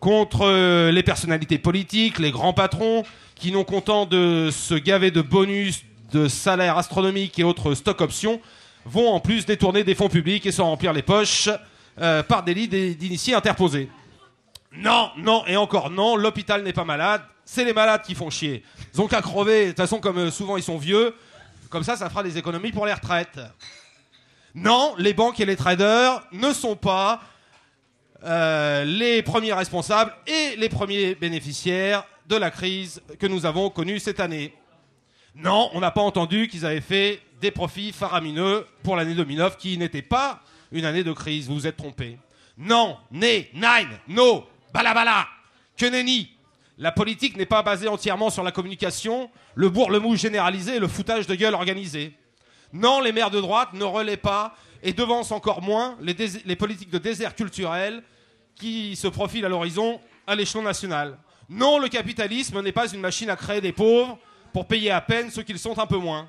contre euh, les personnalités politiques, les grands patrons, qui non contents de se gaver de bonus, de salaires astronomiques et autres stock options, vont en plus détourner des fonds publics et s'en remplir les poches euh, par délit d'é- d'initiés interposés. Non, non et encore non, l'hôpital n'est pas malade, c'est les malades qui font chier. Ils ont qu'à crever, de toute façon comme euh, souvent ils sont vieux, comme ça ça fera des économies pour les retraites. Non, les banques et les traders ne sont pas euh, les premiers responsables et les premiers bénéficiaires de la crise que nous avons connue cette année. Non, on n'a pas entendu qu'ils avaient fait des profits faramineux pour l'année 2009 qui n'était pas une année de crise, vous vous êtes trompé. Non, né, nine, no, balabala, que nenni. La politique n'est pas basée entièrement sur la communication, le bourre-le-mou généralisé et le foutage de gueule organisé. Non, les maires de droite ne relaient pas et devancent encore moins les, politiques de désert culturel qui se profilent à l'horizon à l'échelon national. Non, le capitalisme n'est pas une machine à créer des pauvres pour payer à peine ceux qui le sont un peu moins.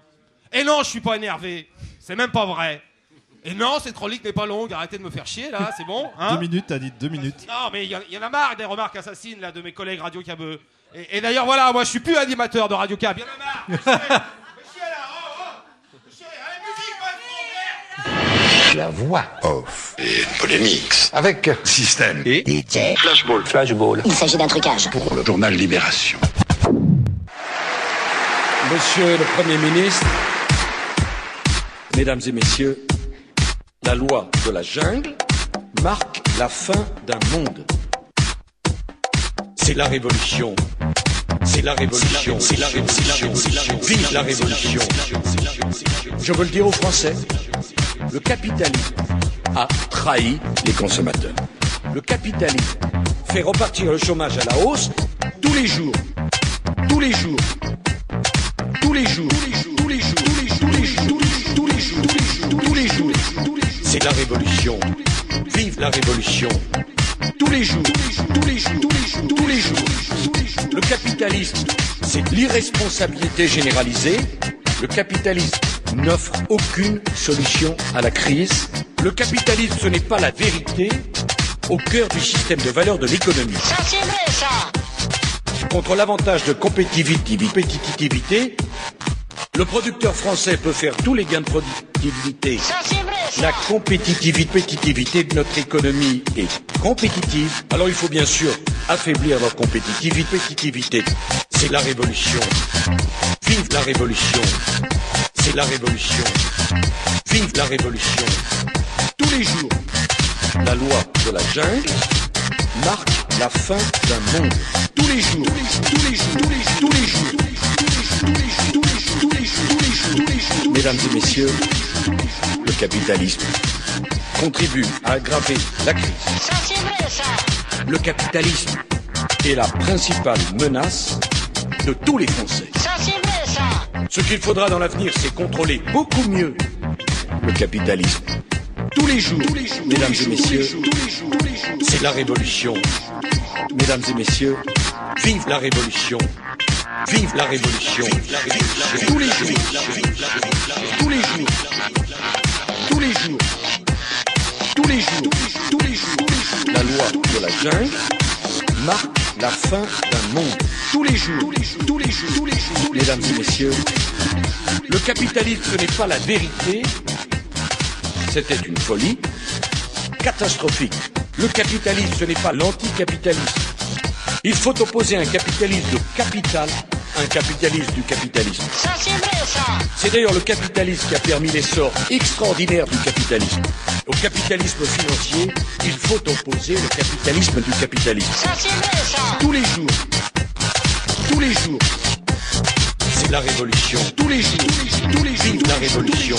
Et non, je suis pas énervé. C'est même pas vrai. Et non, cette chronique n'est pas longue. Arrêtez de me faire chier là, c'est bon hein deux minutes, t'as dit deux minutes. non, mais il y, en- il y en a marre des remarques assassines là de mes collègues Radio Cabeux. Et, et d'ailleurs, voilà, moi je suis plus animateur de Radio Cab. Il y en a marre. Mais chier, mais chier, là, oh, oh. Mais chier, allez, musique, pas de La voix off. Et polémique. Avec système et DJ. Flashball. Flashball. Il s'agit d'un trucage. Pour le journal Libération. Monsieur le Premier ministre, Mesdames et Messieurs, la loi de la jungle marque la fin d'un monde. C'est la révolution. C'est la révolution. C'est la révolution. Vive la révolution. Je veux le dire aux Français. Le capitalisme a trahi les consommateurs. Le capitalisme fait repartir le chômage à la hausse tous les jours. Tous les jours. Tous les jours. Tous les jours. Tous les jours. Tous les jours. Tous les jours. C'est la révolution. Vive la révolution. Tous les jours. Tous les jours. Tous les jours. Le capitalisme, c'est l'irresponsabilité généralisée. Le capitalisme n'offre aucune solution à la crise. Le capitalisme, ce n'est pas la vérité au cœur du système de valeurs de l'économie. Ça, c'est vrai, ça. Contre l'avantage de compétitivité, le producteur français peut faire tous les gains de productivité. Ça, c'est vrai, ça. La compétitivité, compétitivité de notre économie est compétitive. Alors il faut bien sûr affaiblir leur compétitivité c'est la révolution. Vive la révolution. C'est la révolution. Vive la révolution. Tous les jours, la loi de la jungle marque la fin d'un monde. Tous les jours, tous les jours, tous les jours, Mesdames et messieurs, le capitalisme contribue à aggraver la crise. Le capitalisme est la principale menace de tous les Français. Ça, c'est vrai, ça. Ce qu'il faudra dans l'avenir, c'est contrôler beaucoup mieux le capitalisme. Tous les jours, mesdames et messieurs, c'est la révolution. Mesdames et messieurs, vive la révolution. Vive la révolution. Tous les jours. Tous les jours. Tous les jours. Tous les jours. Tous les jours. La loi de la jungle marque la fin d'un monde. Tous les jours. Tous les jours. Tous les jours. Tous les jours. Mesdames et messieurs, le capitalisme ce n'est pas la vérité. C'était une folie catastrophique. Le capitalisme ce n'est pas l'anticapitalisme. Il faut opposer un capitalisme de capital un capitalisme du capitalisme. C'est d'ailleurs le capitalisme qui a permis l'essor extraordinaire du capitalisme. Au capitalisme financier, il faut opposer le capitalisme du capitalisme. Tous les jours, tous les jours, c'est la révolution. Tous les jours, tous les jours, la révolution.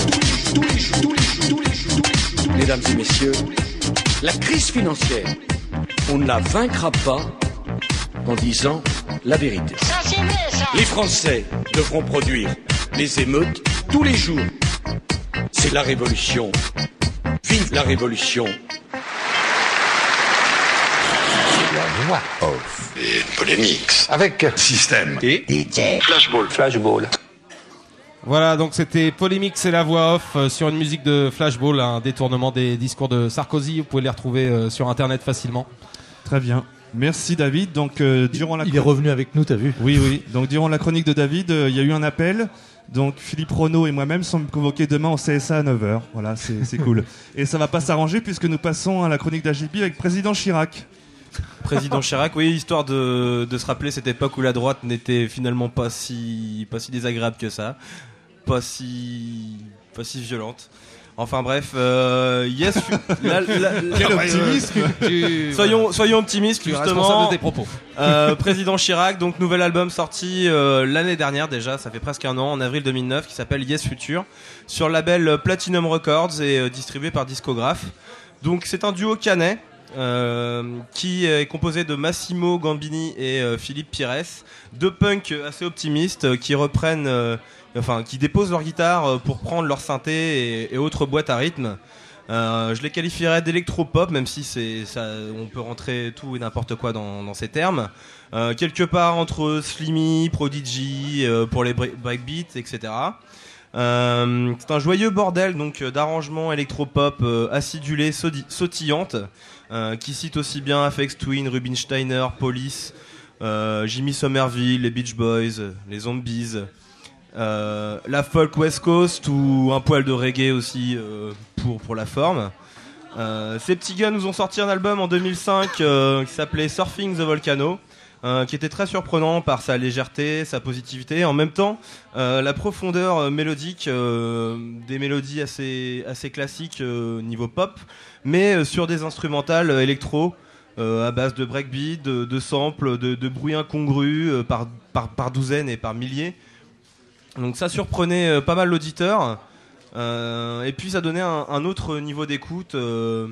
Tous les jours, tous les jours, tous les jours. Mesdames et messieurs, la crise financière, on ne la vaincra pas en disant la vérité. Ça c'est vrai ça. Les Français devront produire les émeutes tous les jours. C'est la révolution. Vive la révolution. La voix off. Et polémique. Avec système et DJ. Flashball. Flashball. Voilà, donc c'était Polémique, c'est la voix off euh, sur une musique de Flashball, un détournement des discours de Sarkozy. Vous pouvez les retrouver euh, sur internet facilement. Très bien. Merci David. Donc euh, durant la Il est revenu avec nous, t'as vu Oui, oui. Donc durant la chronique de David, euh, il y a eu un appel. Donc Philippe Renaud et moi-même sommes convoqués demain au CSA à 9h. Voilà, c'est c'est cool. Et ça va pas s'arranger puisque nous passons à la chronique d'AGP avec Président Chirac. Président Chirac, oui, histoire de, de se rappeler cette époque où la droite n'était finalement pas si, pas si désagréable que ça, pas si, pas si violente. Enfin bref, euh, yes, la- la- la- Quel optimisme Tu- Soyons, soyons optimistes Tu justement. responsable de tes propos. Euh, Président Chirac, donc nouvel album sorti euh, l'année dernière déjà, ça fait presque un an, en avril 2009, qui s'appelle Yes Future, sur le label Platinum Records et distribué par Discographe. Donc c'est un duo canet. qui est composé de Massimo Gambini et Philippe Pires, deux punks assez optimistes qui reprennent, enfin qui déposent leur guitare euh, pour prendre leur synthé et, autres boîtes à rythme. Euh, je les qualifierais d'électropop, même si c'est on peut rentrer tout et n'importe quoi dans, ces termes. Euh, quelque part entre Slimmy, Prodigy euh, pour les break- breakbeats, etc. C'est un joyeux bordel donc d'arrangements électropop acidulés, sautillantes, qui cite aussi bien Afex Twin, Rubinsteiner, Police, Jimmy Somerville, les Beach Boys, les Zombies, euh, la folk West Coast ou un poil de reggae aussi euh, pour, la forme. Euh, ces petits gars nous ont sorti un album en 2005 euh, qui s'appelait Surfing the Volcano. qui était très surprenant par sa légèreté, sa positivité, en même temps la profondeur mélodique, des mélodies assez, assez classiques niveau pop, mais sur des instrumentales électro à base de breakbeat, de, samples, de, bruits par, par douzaines et par milliers. Donc ça surprenait euh, pas mal l'auditeur. Euh, et puis ça donnait un, autre niveau d'écoute, euh,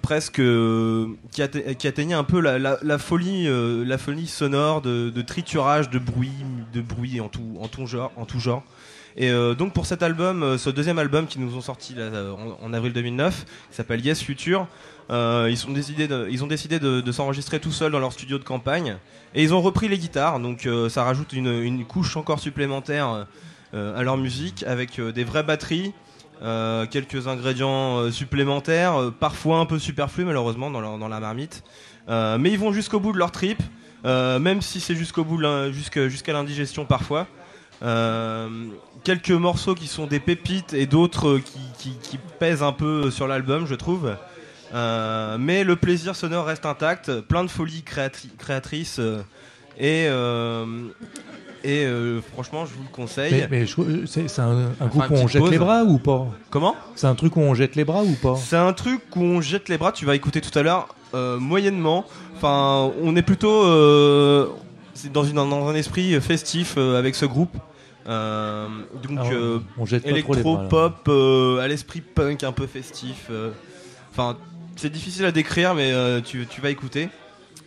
presque qui, atte- qui atteignait un peu la, folie, la folie sonore de, de triturage, de bruit, de bruit en tout, en tout genre, en tout genre. Et euh, donc pour cet album, euh, ce deuxième album qu'ils nous ont sorti euh, en, avril 2009, qui s'appelle Yes Future, ils, ont décidé de, s'enregistrer tout seuls dans leur studio de campagne et ils ont repris les guitares, donc ça rajoute une, couche encore supplémentaire à leur musique avec des vraies batteries, quelques ingrédients supplémentaires, parfois un peu superflus malheureusement dans, la marmite, mais ils vont jusqu'au bout de leur trip, même si c'est jusqu'au bout, jusqu'à l'indigestion parfois. Euh, quelques morceaux qui sont des pépites et d'autres qui, qui- qui pèsent un peu sur l'album, je trouve. Euh, mais le plaisir sonore reste intact, plein de folie créatri- créatrice euh, et, et euh, franchement, je vous le conseille. Mais, c'est un, un groupe où on jette pause. les bras ou pas? Comment? C'est un truc où on jette les bras ou pas? C'est un truc où on jette les bras, tu vas écouter tout à l'heure, euh, moyennement. Enfin, on est plutôt euh, dans, une, dans un esprit festif euh, avec ce groupe. Euh, donc, Ah, on- euh, on jette pas électro-pop euh, à l'esprit punk un peu festif. euh. Enfin, c'est difficile à décrire, mais euh, tu, tu vas écouter.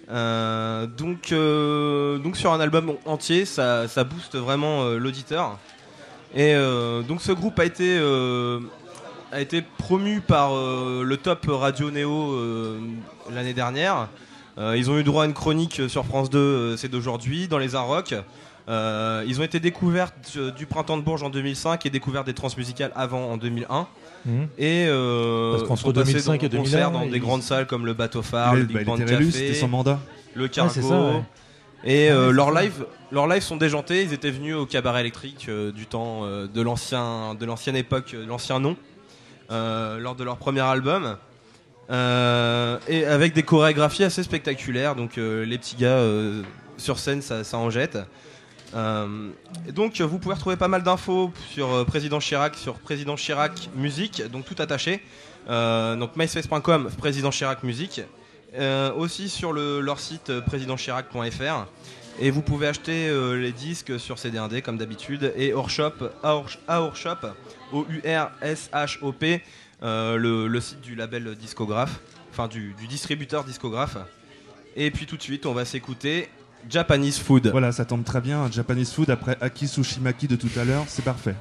Euh, donc, euh, donc sur un album entier, ça, ça booste vraiment euh, l'auditeur. Et euh, donc ce groupe a été euh, a été promu par euh, le top Radio Néo euh, l'année dernière. Euh, ils ont eu droit à une chronique sur France 2, euh, c'est d'aujourd'hui, dans les. Euh, ils ont été découverts du, du printemps de Bourges en 2005 et découverts des transmusicales avant en 2001. Mhm. Et euh, Parce qu'entre sont passés 2005 et en concert 2001, dans des ils- grandes salles comme le Bateau Phare, le Big bah, Band Café, c'était son mandat. le Ouais, Cargo. c'est ça, ouais. Et euh, Ouais, leurs lives, leurs lives sont déjantés. Ils étaient venus au cabaret électrique euh, du temps euh, de l'ancien, de l'ancienne époque, euh, de l'ancien nom, euh, lors de leur premier album. Euh, et avec des chorégraphies assez spectaculaires. Donc euh, les petits gars euh, sur scène, ça, ça en jette. Et donc vous pouvez retrouver pas mal d'infos sur Président Chirac, sur Président Chirac Musique, donc tout attaché. Donc myspace.com, Président Chirac Musique. Aussi sur le- leur site présidentchirac.fr. Et vous pouvez acheter les disques sur CD indé comme d'habitude. Et Orshop, Our, Our-Shop, O-U-R-S-H-O-P, euh, le, le site du label discographe, enfin du, du distributeur discographe. Et puis tout de suite, on va s'écouter Japanese Food. Voilà, ça tombe très bien. Japanese Food après Aki Sushimaki de tout à l'heure, c'est parfait.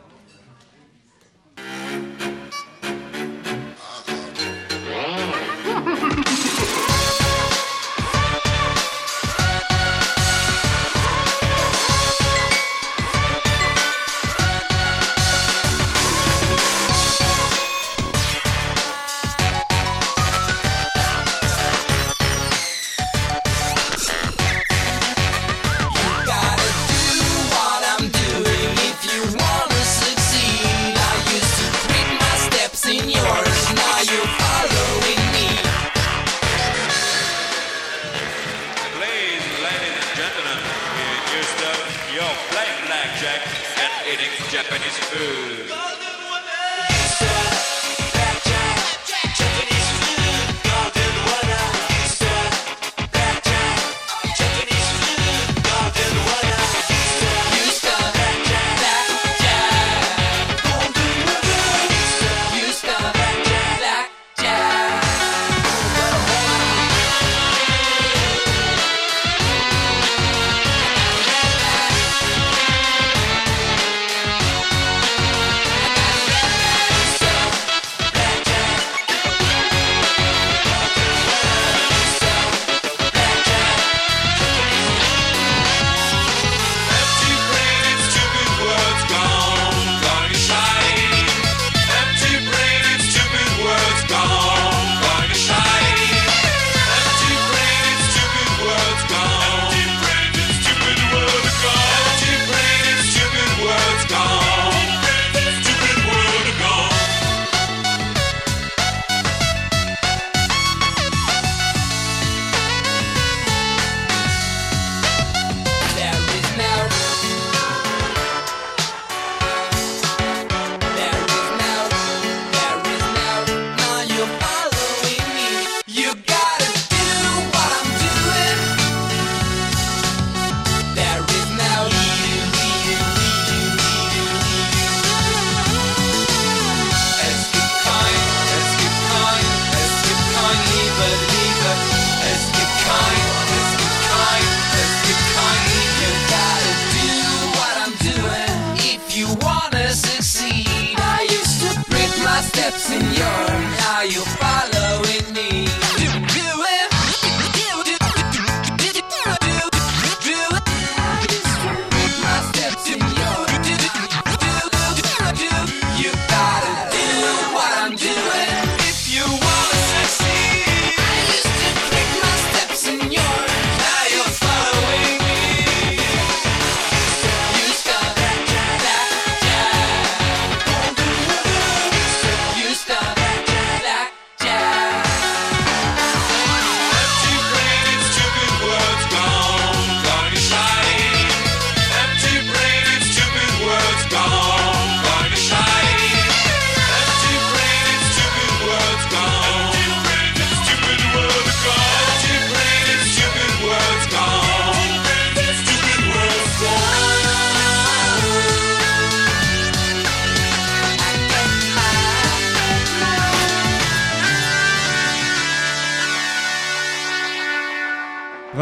My steps in your, now you're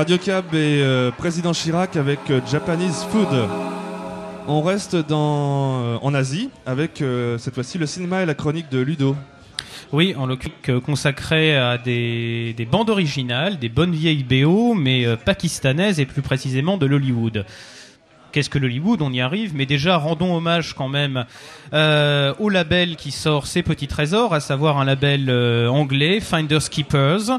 Radio Cab et euh, Président Chirac avec euh, Japanese Food. On reste dans, euh, en Asie avec cette fois-ci le cinéma et la chronique de Ludo. Oui, en l'occurrence consacré à des, des bandes originales, des bonnes vieilles BO, mais pakistanaises et plus précisément de l'Hollywood. qu'est-ce que l'Hollywood? On y arrive, mais déjà rendons hommage quand même euh, au label qui sort ses petits trésors, à savoir un label euh, anglais, Finders Keepers,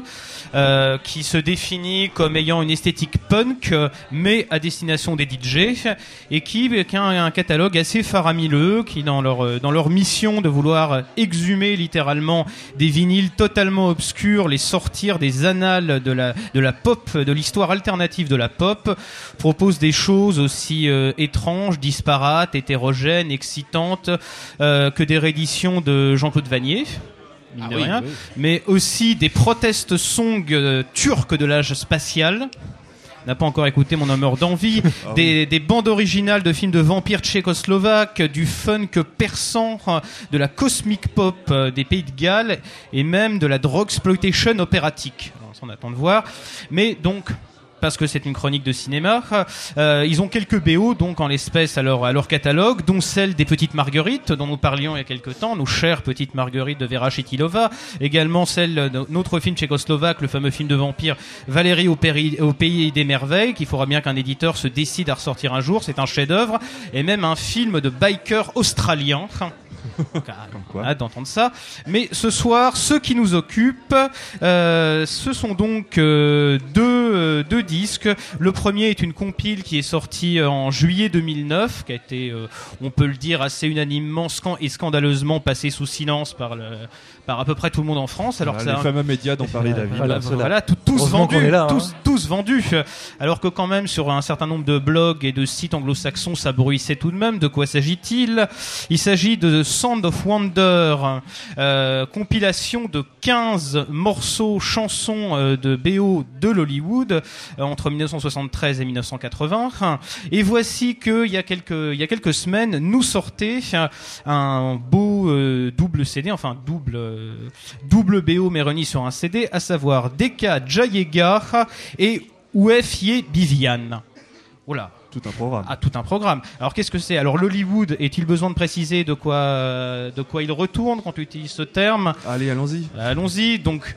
euh, qui se définit comme ayant une esthétique punk, mais à destination des DJ, et qui, qui a un, catalogue assez faramineux, qui dans leur euh, dans leur mission de vouloir exhumer littéralement des vinyles totalement obscurs, les sortir des annales de la de la pop, de l'histoire alternative de la pop, propose des choses aussi euh, étranges, disparates, hétérogènes, excitantes que des rééditions de Jean-Claude Vanier. Ah oui, rien, oui. mais aussi des protest songs euh, turcs de l'âge spatial. N'a pas encore écouté mon humeur d'envie. Ah des, des bandes originales de films de vampires tchécoslovaques, du funk persan, euh, de la cosmic pop euh, des pays de Galles et même de la drug exploitation opératique. Alors, on attend de voir. Mais donc, parce que c'est une chronique de cinéma. Euh, ils ont quelques BO, donc en l'espèce à leur, à leur catalogue, dont celle des Petites Marguerites, dont nous parlions il y a quelque temps, nos chères Petites Marguerites de Vera Chitilova, également celle de notre film tchécoslovaque, le fameux film de vampire Valérie au pays des merveilles, qu'il faudra bien qu'un éditeur se décide à ressortir un jour, c'est un chef-d'œuvre, et même un film de biker australien. Donc, hâte d'entendre ça. Mais ce soir, ce qui nous occupe, euh, ce sont donc euh, deux, euh, deux disques. Le premier est une compile qui est sortie en juillet 2009, qui a été, euh, on peut le dire, assez unanimement scan- et scandaleusement passé sous silence par, le, par à peu près tout le monde en France. Alors Voilà, que les fameux médias dont parlait David. Voilà, Voilà, voilà, tout- tous vendus, là, hein. tous, tous vendus. Alors que quand même sur un certain nombre de blogs et de sites anglo-saxons, ça bruissait tout de même. De quoi s'agit-il? Il s'agit de Sound of Wonder, euh, compilation de 15 morceaux, chansons euh, de BO de l'Hollywood euh, entre 1973 et 1980. Et voici que il y a quelques il y a quelques semaines, nous sortait un, un beau euh, double CD, enfin double euh, double BO mais sur un CD, à savoir Deka Jayega et Ouefie Bivian. Voilà. Tout un programme. Ah, tout un programme. Alors qu'est-ce que c'est? Alors l'Hollywood, est-il besoin de préciser de quoi, euh, de quoi il retourne quand tu utilises ce terme? Allez, allons-y. Allons-y. Donc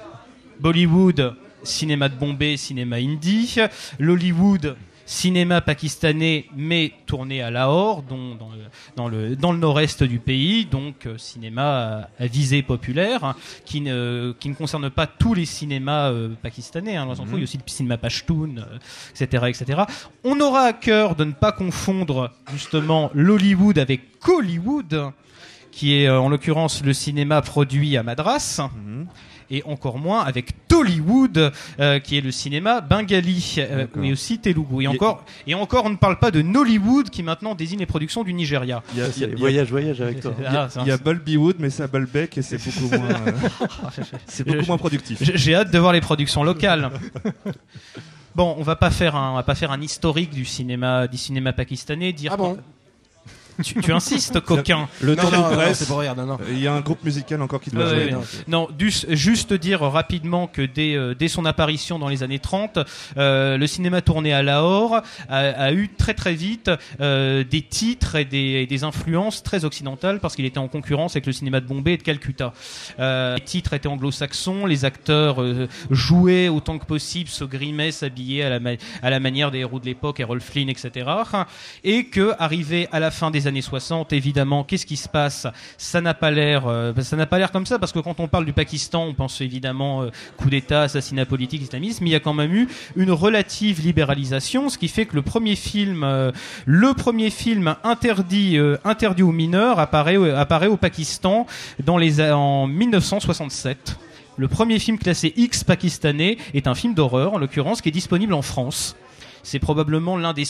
Bollywood, cinéma de Bombay, cinéma indie. L'Hollywood, cinéma pakistanais, mais tourné à Lahore, dont- dans, le, dans, le, dans le nord-est du pays, donc euh, cinéma à, à visée populaire, hein, qui, ne, qui ne concerne pas tous les cinémas euh, pakistanais, hein, s'en fout, il y a aussi le cinéma pashtun, euh, etc., etc. On aura à cœur de ne pas confondre justement l'Hollywood avec Collywood, qui est euh, en l'occurrence le cinéma produit à Madras et encore moins avec Tollywood, euh, qui est le cinéma bengali, euh, mais aussi Telugu. Et encore, et encore, on ne parle pas de Nollywood, qui maintenant désigne les productions du Nigeria. Il y a- il y a- il y a- Voyage, voyage avec toi. Il y a, Ah, il y a un- Bulbywood, mais c'est à Bulbeck et c'est beaucoup moins, euh, c'est beaucoup moins productif. J'ai j'ai hâte de voir les productions locales. Bon, on va pas faire un, on va pas faire un historique du cinéma, du cinéma pakistanais. Dire Ah bon? Tu, tu insistes, coquin. Le Non, temps non, non, c'est pour rire, non, non. Il y a un groupe musical encore qui doit Ouais, jouer. Non, juste dire rapidement que dès, euh, dès son apparition dans les années 30, euh, le cinéma tourné à Lahore a, a eu très très vite euh, des titres et des, et des influences très occidentales parce qu'il était en concurrence avec le cinéma de Bombay et de Calcutta. Euh, les titres étaient anglo-saxons, les acteurs euh, jouaient autant que possible, se grimaient, s'habillaient à la, à la manière des héros de l'époque, Errol Flynn, etc. Et que, arrivé à la fin des années 60, évidemment, qu'est-ce qui se passe? Ça n'a pas l'air, euh, ça n'a pas l'air comme ça parce que quand on parle du Pakistan, on pense évidemment euh, coup d'État, assassinat politique, islamisme. Mais il y a quand même eu une relative libéralisation, ce qui fait que le premier film, euh, le premier film interdit, euh, interdit aux mineurs apparaît, apparaît au Pakistan dans les en 1967. Le premier film classé X pakistanais est un film d'horreur, en l'occurrence, qui est disponible en France. C'est probablement l'un des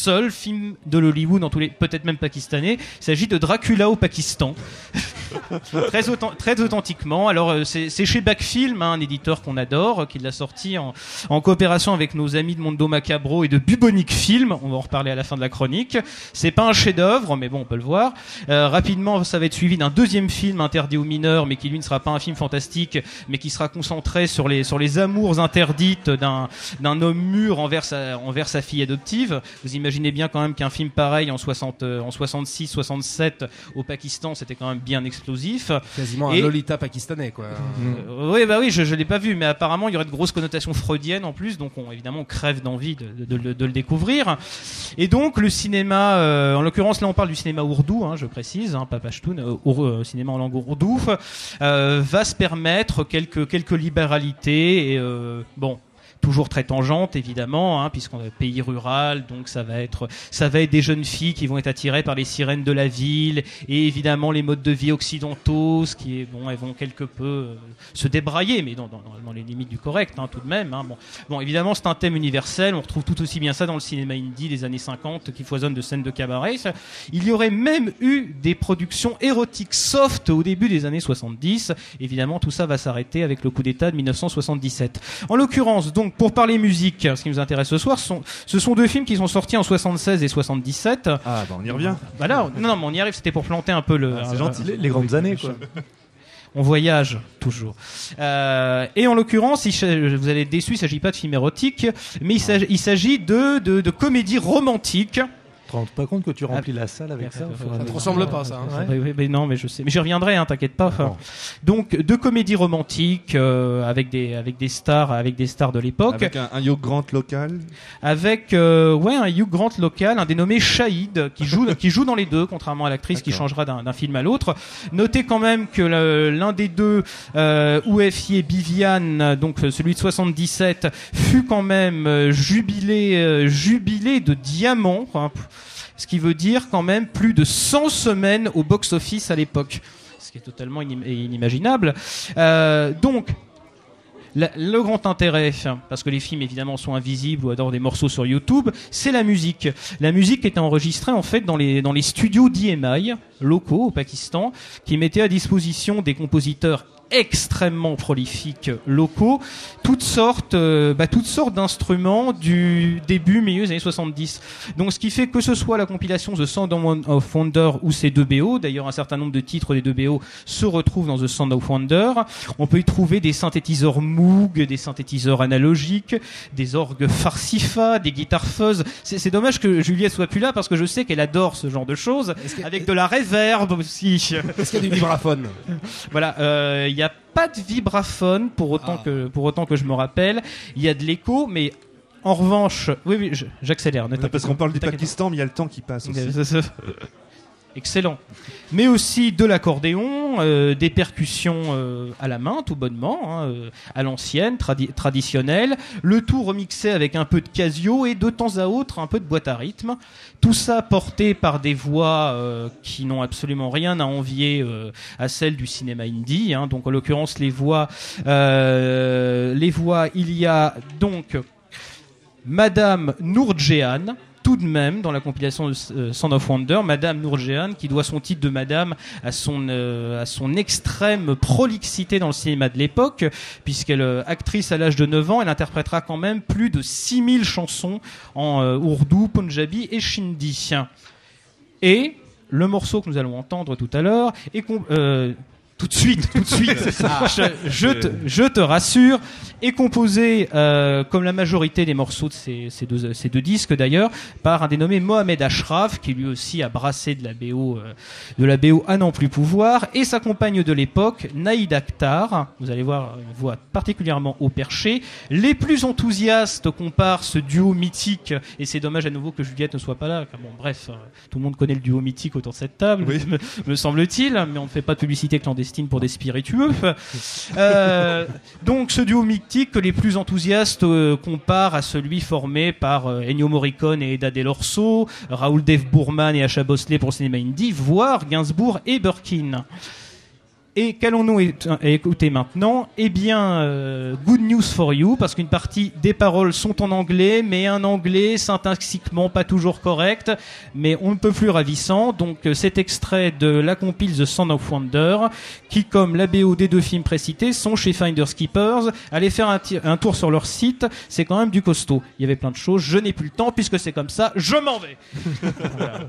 seuls films de l'Hollywood, dans tous les, peut-être même pakistanais. Il s'agit de Dracula au Pakistan. très, authent- très authentiquement. Alors, euh, c'est chez Backfilm, hein, un éditeur qu'on adore, euh, qui l'a sorti en, coopération avec nos amis de Mondo Macabro et de Bubonic Film. On va en reparler à la fin de la chronique. C'est pas un chef-d'œuvre, mais bon, on peut le voir. Euh, rapidement, ça va être suivi d'un deuxième film interdit aux mineurs, mais qui lui ne sera pas un film fantastique, mais qui sera concentré sur les sur les amours interdites d'un homme mûr envers sa envers sa fille adoptive. Bien quand même qu'un film pareil en 60 euh, en 66 67 au Pakistan, c'était quand même bien ex- explosifs. Quasiment un Lolita pakistanais, quoi. euh, oui, bah oui, je, je l'ai pas vu, mais apparemment il y aurait de grosses connotations freudiennes en plus, donc on, évidemment on crève d'envie de, de- de- de le découvrir. Et donc le cinéma, euh, en l'occurrence là on parle du cinéma ourdou, hein, je précise, hein, pas Pashtun, euh, euh, cinéma en langue ourdou, euh, va se permettre quelques quelques libéralités et euh, bon. Toujours très tangente évidemment, hein, puisqu'on est pays rural, donc ça va être ça va être des jeunes filles qui vont être attirées par les sirènes de la ville et évidemment les modes de vie occidentaux, ce qui est bon, elles vont quelque peu euh, se débrailler, mais dans, dans- dans les limites du correct hein, tout de même. hein. Bon. bon, évidemment c'est un thème universel, on retrouve tout aussi bien ça dans le cinéma indie des années 50 qui foisonne de scènes de cabaret. Il y aurait même eu des productions érotiques soft au début des années 70. Évidemment tout ça va s'arrêter avec le coup d'État de 1977. En l'occurrence, donc pour parler musique, ce qui nous intéresse ce soir, ce sont, ce sont deux films qui sont sortis en 76 et 77. Ah, bah on y revient. Voilà, non, non, mais on y arrive, c'était pour planter un peu le. Ah, c'est gentil. Les, les grandes années, quoi. On voyage toujours. Euh, et en l'occurrence, vous allez être déçus, il ne s'agit pas de film érotique, mais il s'agit de, de, de comédie romantique. Tu te rends pas compte que tu remplis la salle avec ça Ça te mesure ressemble pas, ça. hein. Ouais. Mais non, mais je sais. Mais j'y reviendrai, hein, t'inquiète pas. Enfin, donc, deux comédies romantiques euh, avec des avec des stars avec des stars de l'époque. Avec un, un Hugh Grant local. avec euh, ouais un Hugh Grant local, un dénommé Shahid qui joue qui joue dans les deux, contrairement à l'actrice qui changera d'un d'un film à l'autre. Notez quand même que l'un des deux, euh, Ouefier Bivian, donc celui de 77, fut quand même euh, jubilé euh, jubilé de diamants. hein, ce qui veut dire quand même plus de 100 semaines au box-office à l'époque, ce qui est totalement inim- inimaginable. Euh, donc, le grand intérêt, parce que les films évidemment sont invisibles ou adorent des morceaux sur YouTube, c'est la musique. La musique était enregistrée en fait dans les, studios d'EMI locaux au Pakistan, qui mettaient à disposition des compositeurs extrêmement prolifiques locaux, toutes sortes, euh, bah, toutes sortes d'instruments du début, milieu des années 70. Donc, ce qui fait que ce soit la compilation The Sound of Wonder ou ces deux BO, d'ailleurs, un certain nombre de titres des deux BO se retrouvent dans The Sound of Wonder. On peut y trouver des synthétiseurs Moog, des synthétiseurs analogiques, des orgues Farsifa, des guitares fuzz. C'est dommage que Juliette soit plus là parce que je sais qu'elle adore ce genre de choses, avec de la reverb aussi. Est-ce qu'il y a du vibraphone? Voilà, euh, il n'y a pas de vibraphone pour autant Ah. que pour autant que je me rappelle. Il y a de l'écho, mais en revanche, oui, oui, j'accélère. Parce pas. qu'on parle du. Pakistan, mais il y a le temps qui passe aussi. Excellent. Mais aussi de l'accordéon, euh, des percussions euh, à la main, tout bonnement, hein, euh, à l'ancienne, tradi- traditionnelle. Le tout remixé avec un peu de casio et de temps à autre un peu de boîte à rythme. Tout ça porté par des voix qui n'ont absolument rien à envier à celles du cinéma indie. hein. Donc en l'occurrence les voix, les voix, il y a donc Madame Nourjehan, tout de même, dans la compilation de euh, Sound of Wonder, Madame Nourjehan, qui doit son titre de Madame à son, euh, à son extrême prolixité dans le cinéma de l'époque, puisqu'elle, euh, actrice à l'âge de 9 ans, elle interprétera quand même plus de 6000 chansons en euh, ourdou, punjabi et shindi. Et le morceau que nous allons entendre tout à l'heure est tout de suite, tout de suite. je, je te, je te rassure, est composé, euh, comme la majorité des morceaux de ces, ces deux, ces deux disques d'ailleurs, par un dénommé Mohamed Ashraf, qui lui aussi a brassé de la BO, euh, de la BO à n'en plus pouvoir, et sa compagne de l'époque, Naïd Akhtar. Vous allez voir une voix particulièrement haut perché. Les plus enthousiastes comparent ce duo mythique, et c'est dommage à nouveau que Juliette ne soit pas là. car bon, bref, euh, tout le monde connaît le duo mythique autour de cette table, me, me semble-t-il, mais on ne fait pas de publicité clandestine pour des spiritueux. Euh, donc ce duo mythique que les plus enthousiastes euh, comparent à celui formé par euh, Ennio Morricone et Eda Delorso, Raoul Dev Bourman et Acha Bosley pour le cinéma indie, voire Gainsbourg et Birkin. Et qu'allons-nous é- écouter maintenant? Eh bien, euh, good news for you, parce qu'une partie des paroles sont en anglais, mais un anglais syntaxiquement pas toujours correct, mais on ne peut plus ravissant. Donc euh, cet extrait de la compile The Sound of Wonder, qui comme la BO des deux films précités, sont chez Finders Keepers. Allez faire un, tour sur leur site, c'est quand même du costaud. Il y avait plein de choses, je n'ai plus le temps, puisque c'est comme ça, je m'en vais Voilà.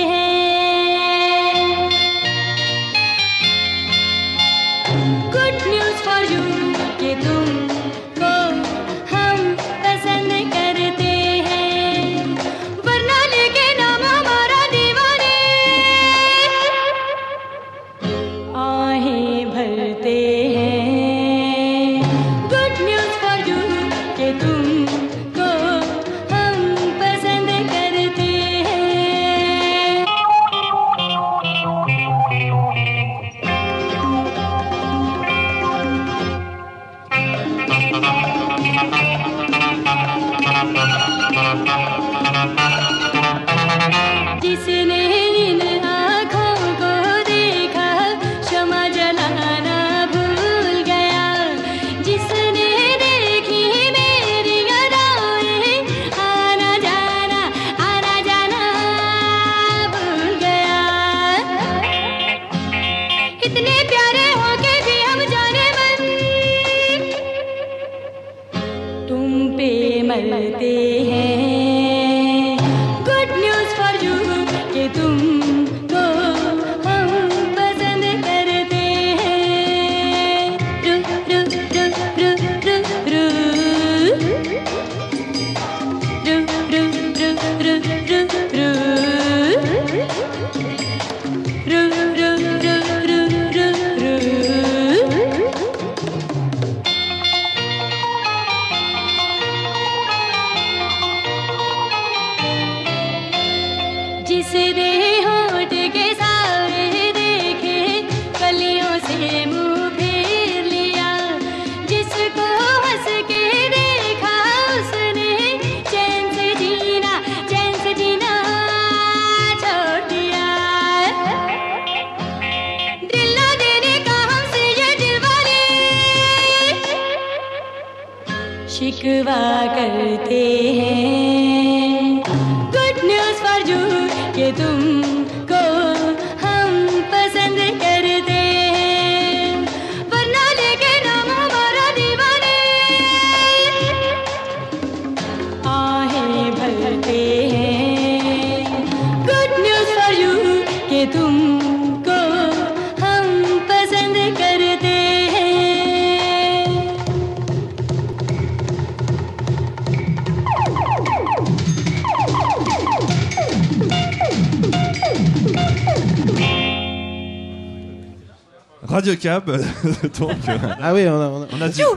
Donc. euh, Ah oui, on a, on a- on a dit- Oh,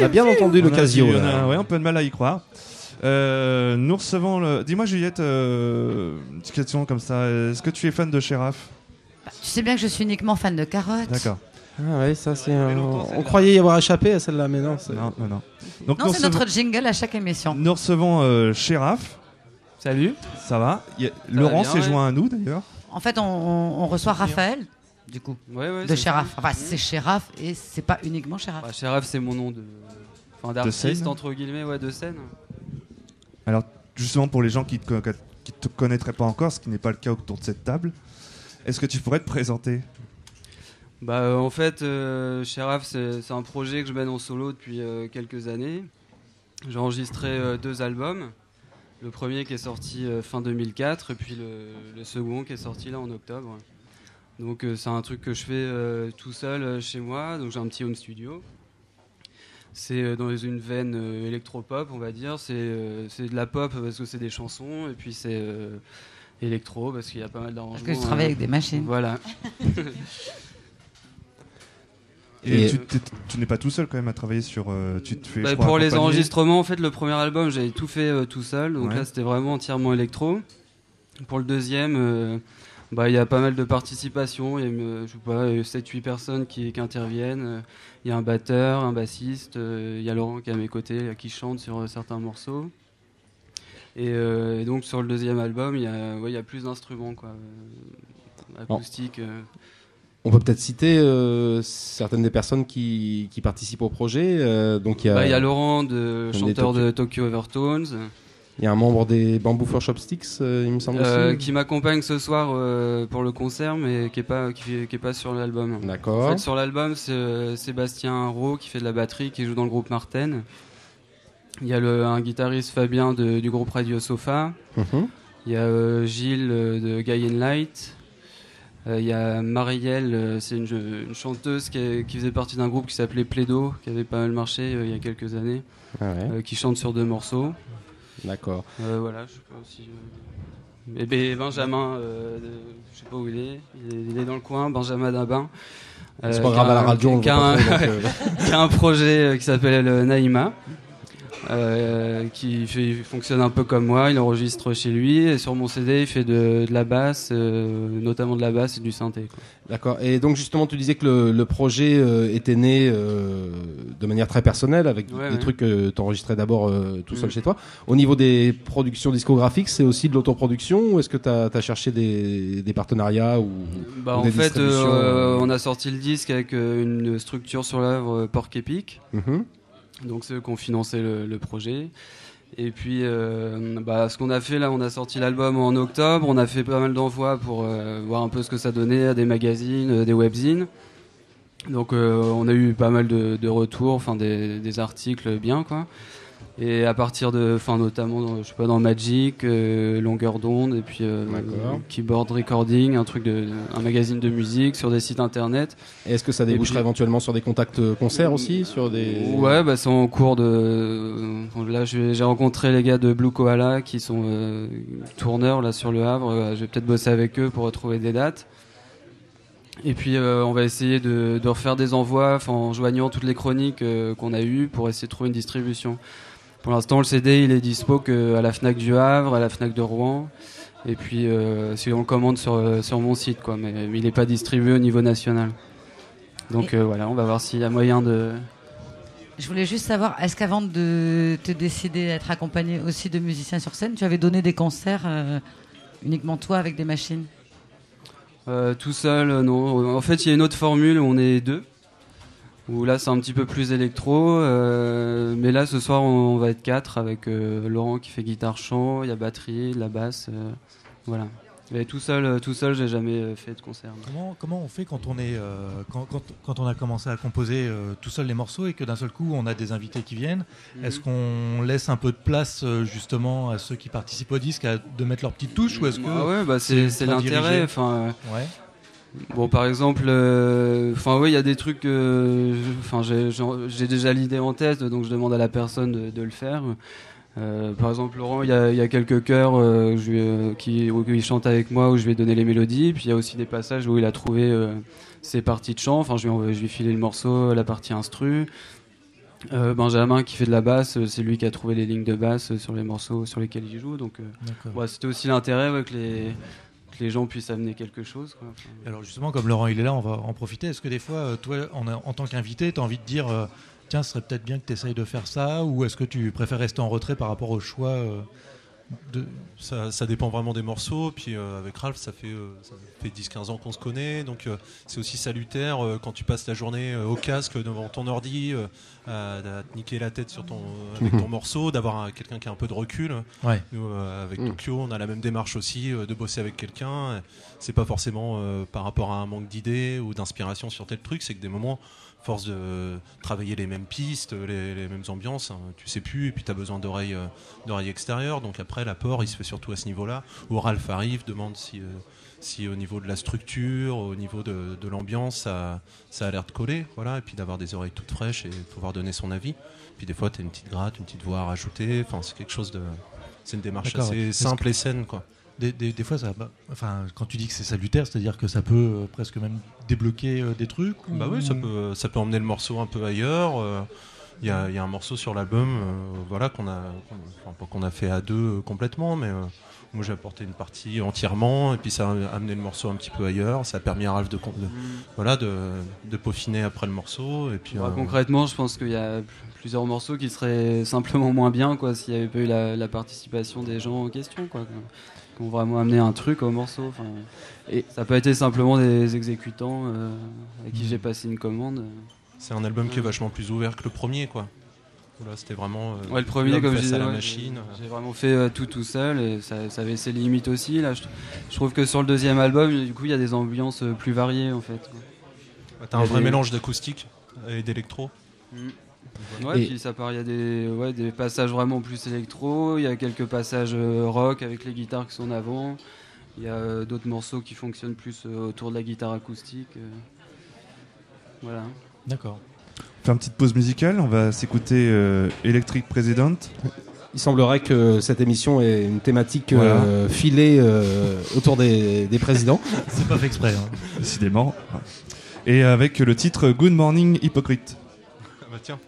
on a bien entendu le On a Casio. on là. a ouais, un peu de mal à y croire. Euh, nous recevons le. Dis-moi, Juliette, euh, une petite question comme ça. Est-ce que tu es fan de Sheriff Tu sais bien que je suis uniquement fan de carottes. D'accord. Ah ouais, ça c'est. un- On croyait y avoir échappé à celle-là, mais non. c'est- Non, non, non. Donc Non, c'est recevons- notre jingle à chaque émission. Nous recevons euh, Sheriff. Salut. Ça va? A- Laurent bien, s'est ouais. joint à nous d'ailleurs. En fait, on, on- on reçoit Raphaël, du coup, Ouais, ouais, de ça. Enfin, c'est Sheriff et c'est pas uniquement Sheriff. Bah, Sheriff, c'est mon nom de. Enfin, d'artiste, entre guillemets, ouais, de scène. Alors, justement, pour les gens qui te, qui te connaîtraient pas encore, ce qui n'est pas le cas autour de cette table, est-ce que tu pourrais te présenter? Bah, euh, en fait, euh, Sheriff, c'est un projet que je mène en solo depuis euh, quelques années. J'ai enregistré euh, deux albums. Le premier qui est sorti euh, fin 2004 et puis le, le second qui est sorti là en octobre. Donc euh, c'est un truc que je fais euh, tout seul euh, chez moi. Donc j'ai un petit home studio. C'est euh, dans une veine euh, électropop, on va dire. C'est euh, c'est de la pop parce que c'est des chansons et puis c'est euh, électro parce qu'il y a pas mal d'arrangements. que tu travailles euh, avec des machines. Voilà. Et, Et- tu, n'es pas tout seul quand même à travailler sur. euh, tu te fais, Bah, je crois, pour les enregistrements, en fait, le premier album, j'avais tout fait euh, tout seul. Donc Ouais. là, c'était vraiment entièrement électro. Pour le deuxième, euh, bah, il y a pas mal de participation. Il y a, euh, je sais pas, 7-8 personnes qui, qui interviennent. Euh, Il y a un batteur, un bassiste. euh, Il y a Laurent qui est à mes côtés, qui chante sur euh, certains morceaux. Et, euh, et donc, sur le deuxième album, il y a, ouais, y a plus d'instruments, quoi. euh, Acoustique. euh. On peut peut-être citer euh, certaines des personnes qui, qui participent au projet. euh, donc il y a, Bah, y a Laurent, de, chanteur Tokyo- de Tokyo Overtones. Il y a un membre des Bamboo for Chopsticks, euh, il me semble Euh, aussi. qui m'accompagne ce soir euh, pour le concert, mais qui est pas qui, fait- qui est pas sur l'album. D'accord. En fait, sur l'album, c'est Sébastien Rowe qui fait de la batterie, qui joue dans le groupe Marten. Il y a le, un guitariste Fabien de- du groupe Radio Sofa. Mhm. Il y a Gilles de Guy and Light. Il y a Marielle, c'est une, une chanteuse qui, est- qui faisait partie d'un groupe qui s'appelait Plaido, qui avait pas mal marché il y a quelques années, Ah ouais. qui chante sur deux morceaux. D'accord. Euh, voilà, je sais pas si. euh, Et ben, Benjamin, euh, je sais pas où il est, il est, il est dans le coin, Benjamin Dabin. C'est pas grave, à la radio, on a un, euh. qui a un projet euh, qui s'appelle euh, Naïma, euh, qui fait, il fonctionne un peu comme moi, il enregistre chez lui, et sur mon CD, il fait de, de la basse, euh, notamment de la basse et du synthé. D'accord. Et donc justement, tu disais que le, le projet euh, était né euh, de manière très personnelle, avec Ouais, des ouais. trucs que tu enregistrais d'abord euh, tout seul Mm. chez toi. Au niveau des productions discographiques, c'est aussi de l'autoproduction ou est-ce que tu as, cherché des, des partenariats ou, Bah, ou en des fait, euh, on a sorti le disque avec une structure sur l'œuvre Porc Epic. Mhm. Donc, c'est eux qui ont financé le, le projet. Et puis, euh, bah, ce qu'on a fait là, on a sorti l'album en octobre. On a fait pas mal d'envois pour euh, voir un peu ce que ça donnait à des magazines, euh, des webzines. Donc, euh, on a eu pas mal de, de retours, enfin des, des articles bien, quoi. Et à partir de, enfin notamment, dans, je sais pas, dans Magic, euh, Longueur d'onde, et puis euh. Keyboard Recording, un truc de, un magazine de musique sur des sites internet. Et est-ce que ça déboucherait puis- éventuellement sur des contacts euh, concerts aussi sur des... Ouais, bah c'est en cours de. euh, Là, j'ai rencontré les gars de Blue Koala qui sont euh, tourneurs là sur le Havre. Euh, Je vais peut-être bosser avec eux pour retrouver des dates. Et puis, euh, on va essayer de, de refaire des envois, en joignant toutes les chroniques euh, qu'on a eues pour essayer de trouver une distribution. Pour l'instant, le CD, il est dispo que à la Fnac du Havre, à la Fnac de Rouen. Et puis, euh, si on le commande sur, euh, sur mon site, quoi. Mais, mais il n'est pas distribué au niveau national. Donc euh, voilà, on va voir s'il y a moyen de. Je voulais juste savoir, est-ce qu'avant de te décider à être accompagné aussi de musiciens sur scène, tu avais donné des concerts euh, uniquement toi avec des machines? Euh, tout seul, non. En fait, il y a une autre formule où on est deux. Où là, c'est un petit peu plus électro. euh, mais là, ce soir, on, on va être quatre avec euh, Laurent qui fait guitare-chant, il y a batterie, de la basse. euh, voilà. Mais tout seul, tout seul, j'ai jamais fait de concert. Comment, comment on fait quand on, est, quand, quand, quand on a commencé à composer tout seul les morceaux et que d'un seul coup on a des invités qui viennent? Mhm. Est-ce qu'on laisse un peu de place justement à ceux qui participent au disque à, de mettre leur petite touche ou est-ce que Ah ouais, bah c'est l'intérêt. dirigé Enfin, Ouais. Bon, par exemple, euh, enfin oui, il y a des trucs. euh, Enfin, j'ai j'ai- déjà l'idée en tête, donc je demande à la personne de, de le faire. Euh, par exemple, Laurent, il y a, il y a quelques chœurs euh, lui, euh, qui, où il chante avec moi, où je vais donner les mélodies. Puis il y a aussi des passages où il a trouvé euh, ses parties de chant. Enfin, je lui, je lui ai filé le morceau, la partie instru. Euh, Benjamin qui fait de la basse, euh, c'est lui qui a trouvé les lignes de basse euh, sur les morceaux sur lesquels il joue. Donc, euh, ouais, c'était aussi l'intérêt ouais, que, les, que les gens puissent amener quelque chose. Alors justement, comme Laurent il est là, on va en profiter. Est-ce que des fois, euh, toi, en, en tant qu'invité, tu as envie de dire, euh, tiens, ce serait peut-être bien que tu essayes de faire ça Ou est-ce que tu préfères rester en retrait par rapport au choix euh, de... Ça, ça dépend vraiment des morceaux. Puis euh, avec Ralph, ça fait, euh, ça fait 10-15 ans qu'on se connaît. Donc euh, c'est aussi salutaire euh, quand tu passes la journée au casque devant ton ordi, à, à te niquer la tête sur ton, avec ton morceau, d'avoir un- quelqu'un qui a un peu de recul. Ouais. Nous, avec Mm. Tokyo, on a la même démarche aussi de bosser avec quelqu'un. C'est pas forcément par rapport à un manque d'idées ou d'inspiration sur tel truc, c'est que des moments, force de travailler les mêmes pistes, les, les mêmes ambiances, hein, tu sais plus, et puis tu as besoin d'oreilles euh, d'oreilles extérieures. Donc après, l'apport, il se fait surtout à ce niveau-là. Où Ralph arrive, demande si, euh, si au niveau de la structure, au niveau de, de l'ambiance, ça, ça a l'air de coller. Voilà, et puis d'avoir des oreilles toutes fraîches et pouvoir donner son avis. Puis des fois, tu as une petite gratte, une petite voix à rajouter. Enfin, c'est quelque chose de. C'est une démarche assez simple que- et saine, quoi. Des, des- des fois, ça, bah, enfin, quand tu dis que c'est salutaire, c'est-à-dire que ça peut euh, presque même débloquer euh, des trucs Bah ou- oui, ça peut, ça peut emmener le morceau un peu ailleurs. euh, Il y, a, il y a un morceau sur l'album euh, voilà, qu'on a, enfin, pas qu'on a fait à deux euh, complètement, mais euh, moi j'ai apporté une partie entièrement, et puis ça a amené le morceau un petit peu ailleurs. Ça a permis à Ralph de, de- voilà, de, de peaufiner après le morceau. Et puis, Bah, euh, concrètement, je pense qu'il y a plusieurs morceaux qui seraient simplement moins bien quoi, s'il n'y avait pas eu la, la participation des gens en question. Quoi, qui ont vraiment amené un truc au morceau. enfin. Et ça n'a pas été simplement des exécutants euh, à qui j'ai passé une commande. c'est un album qui est vachement plus ouvert que le premier, quoi. Là, c'était vraiment. euh, Ouais, le premier, comme je disais, ouais, j'ai vraiment fait euh, tout tout seul et ça, ça avait ses limites aussi. Là, je, je trouve que sur le deuxième album, du coup, il y a des ambiances plus variées en fait. T'as un vrai des- mélange d'acoustique et d'électro. Mm. Ouais, Et- puis ça part, il y a des, ouais, des passages vraiment plus électro, il y a quelques passages euh, rock avec les guitares qui sont en avant, il y a euh, d'autres morceaux qui fonctionnent plus euh, autour de la guitare acoustique. Voilà. D'accord. On fait une petite pause musicale, on va s'écouter euh, Electric President. Il semblerait que cette émission ait une thématique Voilà. euh, filée euh, autour des, des présidents. C'est pas fait exprès. hein. Décidément. Et avec le titre Good Morning Hypocrite. Ah bah tiens.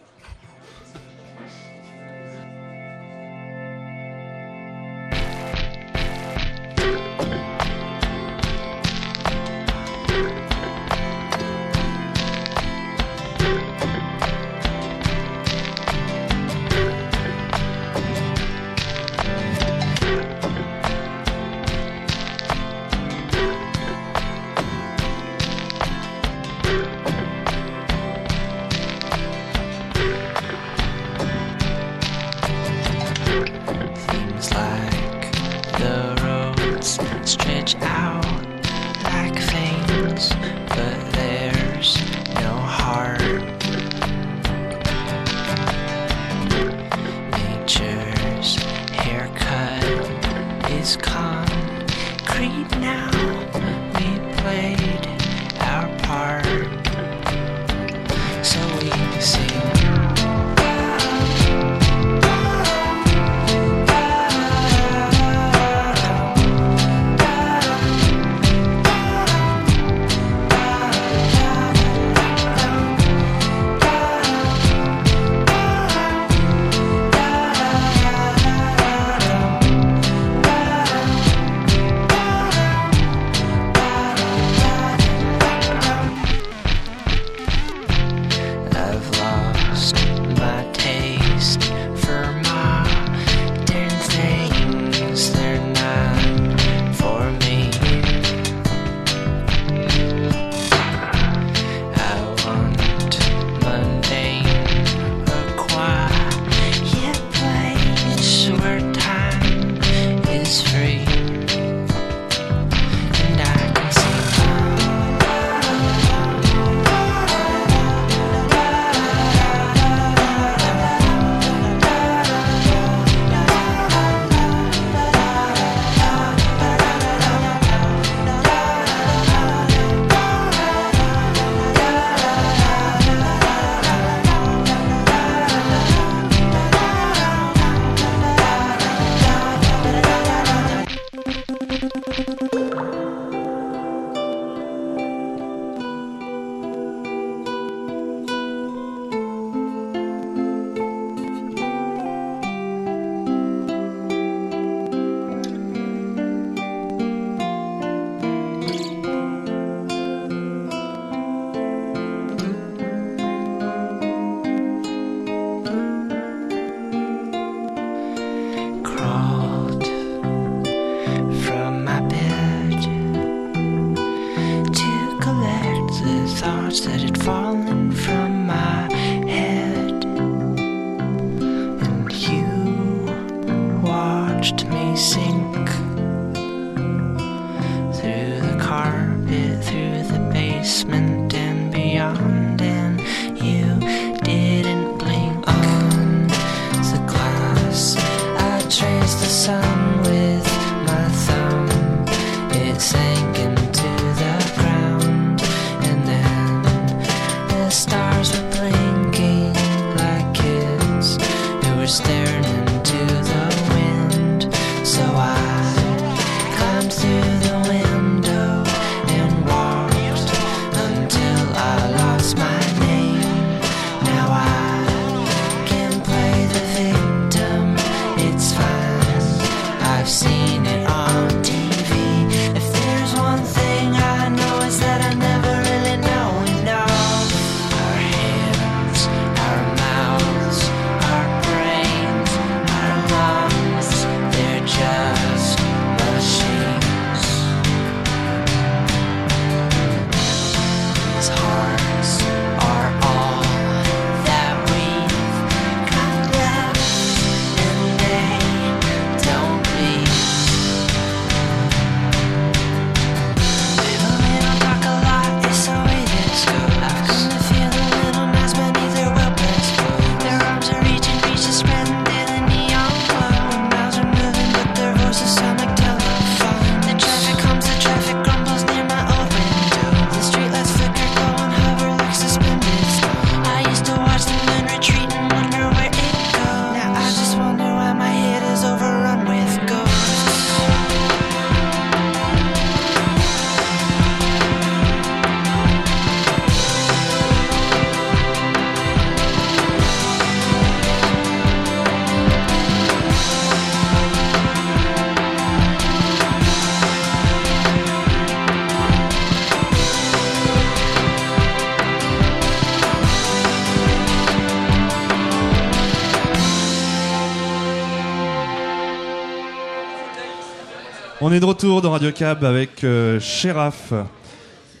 On est de retour dans Radio Cab avec euh, Sheraf.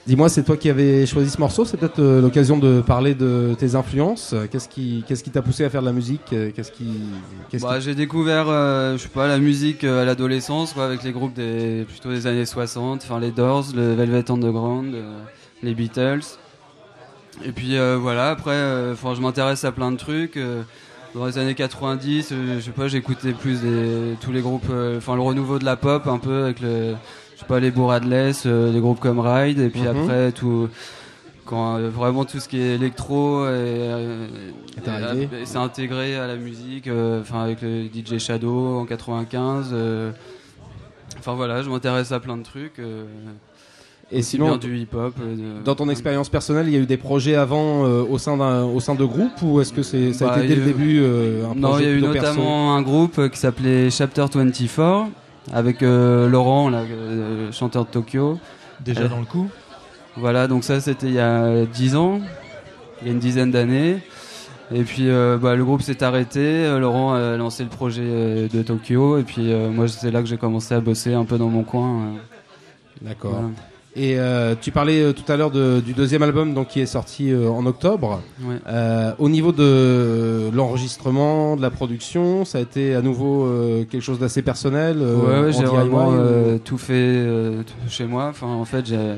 Dis-moi, c'est toi qui avais choisi ce morceau. C'est peut-être euh, l'occasion de parler de tes influences. Qu'est-ce qui, qu'est-ce qui t'a poussé à faire de la musique Euh, Qu'est-ce qui, qu'est-ce Bah, qui- j'ai découvert, euh, je sais pas, la musique euh, à l'adolescence, quoi, avec les groupes des plutôt des années 60, enfin les Doors, le Velvet Underground, euh, les Beatles. Et puis euh, voilà, après, euh, enfin, je m'intéresse à plein de trucs. Dans les années 90, euh, je sais pas, j'écoutais plus des, tous les groupes, euh, enfin le renouveau de la pop, un peu avec le, je sais pas, les Bourradless, euh, les groupes comme Ride, et puis Mhm. après tout quand euh, vraiment tout ce qui est électro et, euh, Est et, arrivé. s'est intégré à la musique euh, enfin avec le DJ Shadow en 95 euh, enfin voilà je m'intéresse à plein de trucs Et sinon, bien du hip hop euh, dans ton expérience personnelle, il y a eu des projets avant euh, au sein d'un, au sein de groupes ou est-ce que c'est, ça a Bah, été dès le début euh, un non il y a eu notamment un groupe euh, qui s'appelait Chapter 24 avec euh, Laurent là, euh, chanteur de Tokyo Déjà Euh, dans le coup Voilà, donc ça c'était il y a 10 ans, il y a une dizaine d'années. Et puis euh, bah, le groupe s'est arrêté, euh, Laurent a lancé le projet euh, de Tokyo, et puis euh, moi c'est là que j'ai commencé à bosser un peu dans mon coin. euh. D'accord. Voilà. Et euh, tu parlais euh, tout à l'heure de- du deuxième album donc qui est sorti euh, en octobre. Ouais. Euh, au niveau de l'enregistrement, de la production, ça a été à nouveau euh, quelque chose d'assez personnel. ouais, ouais, j'ai vraiment ou- euh, tout fait euh, tout chez moi. Enfin, en fait, j'ai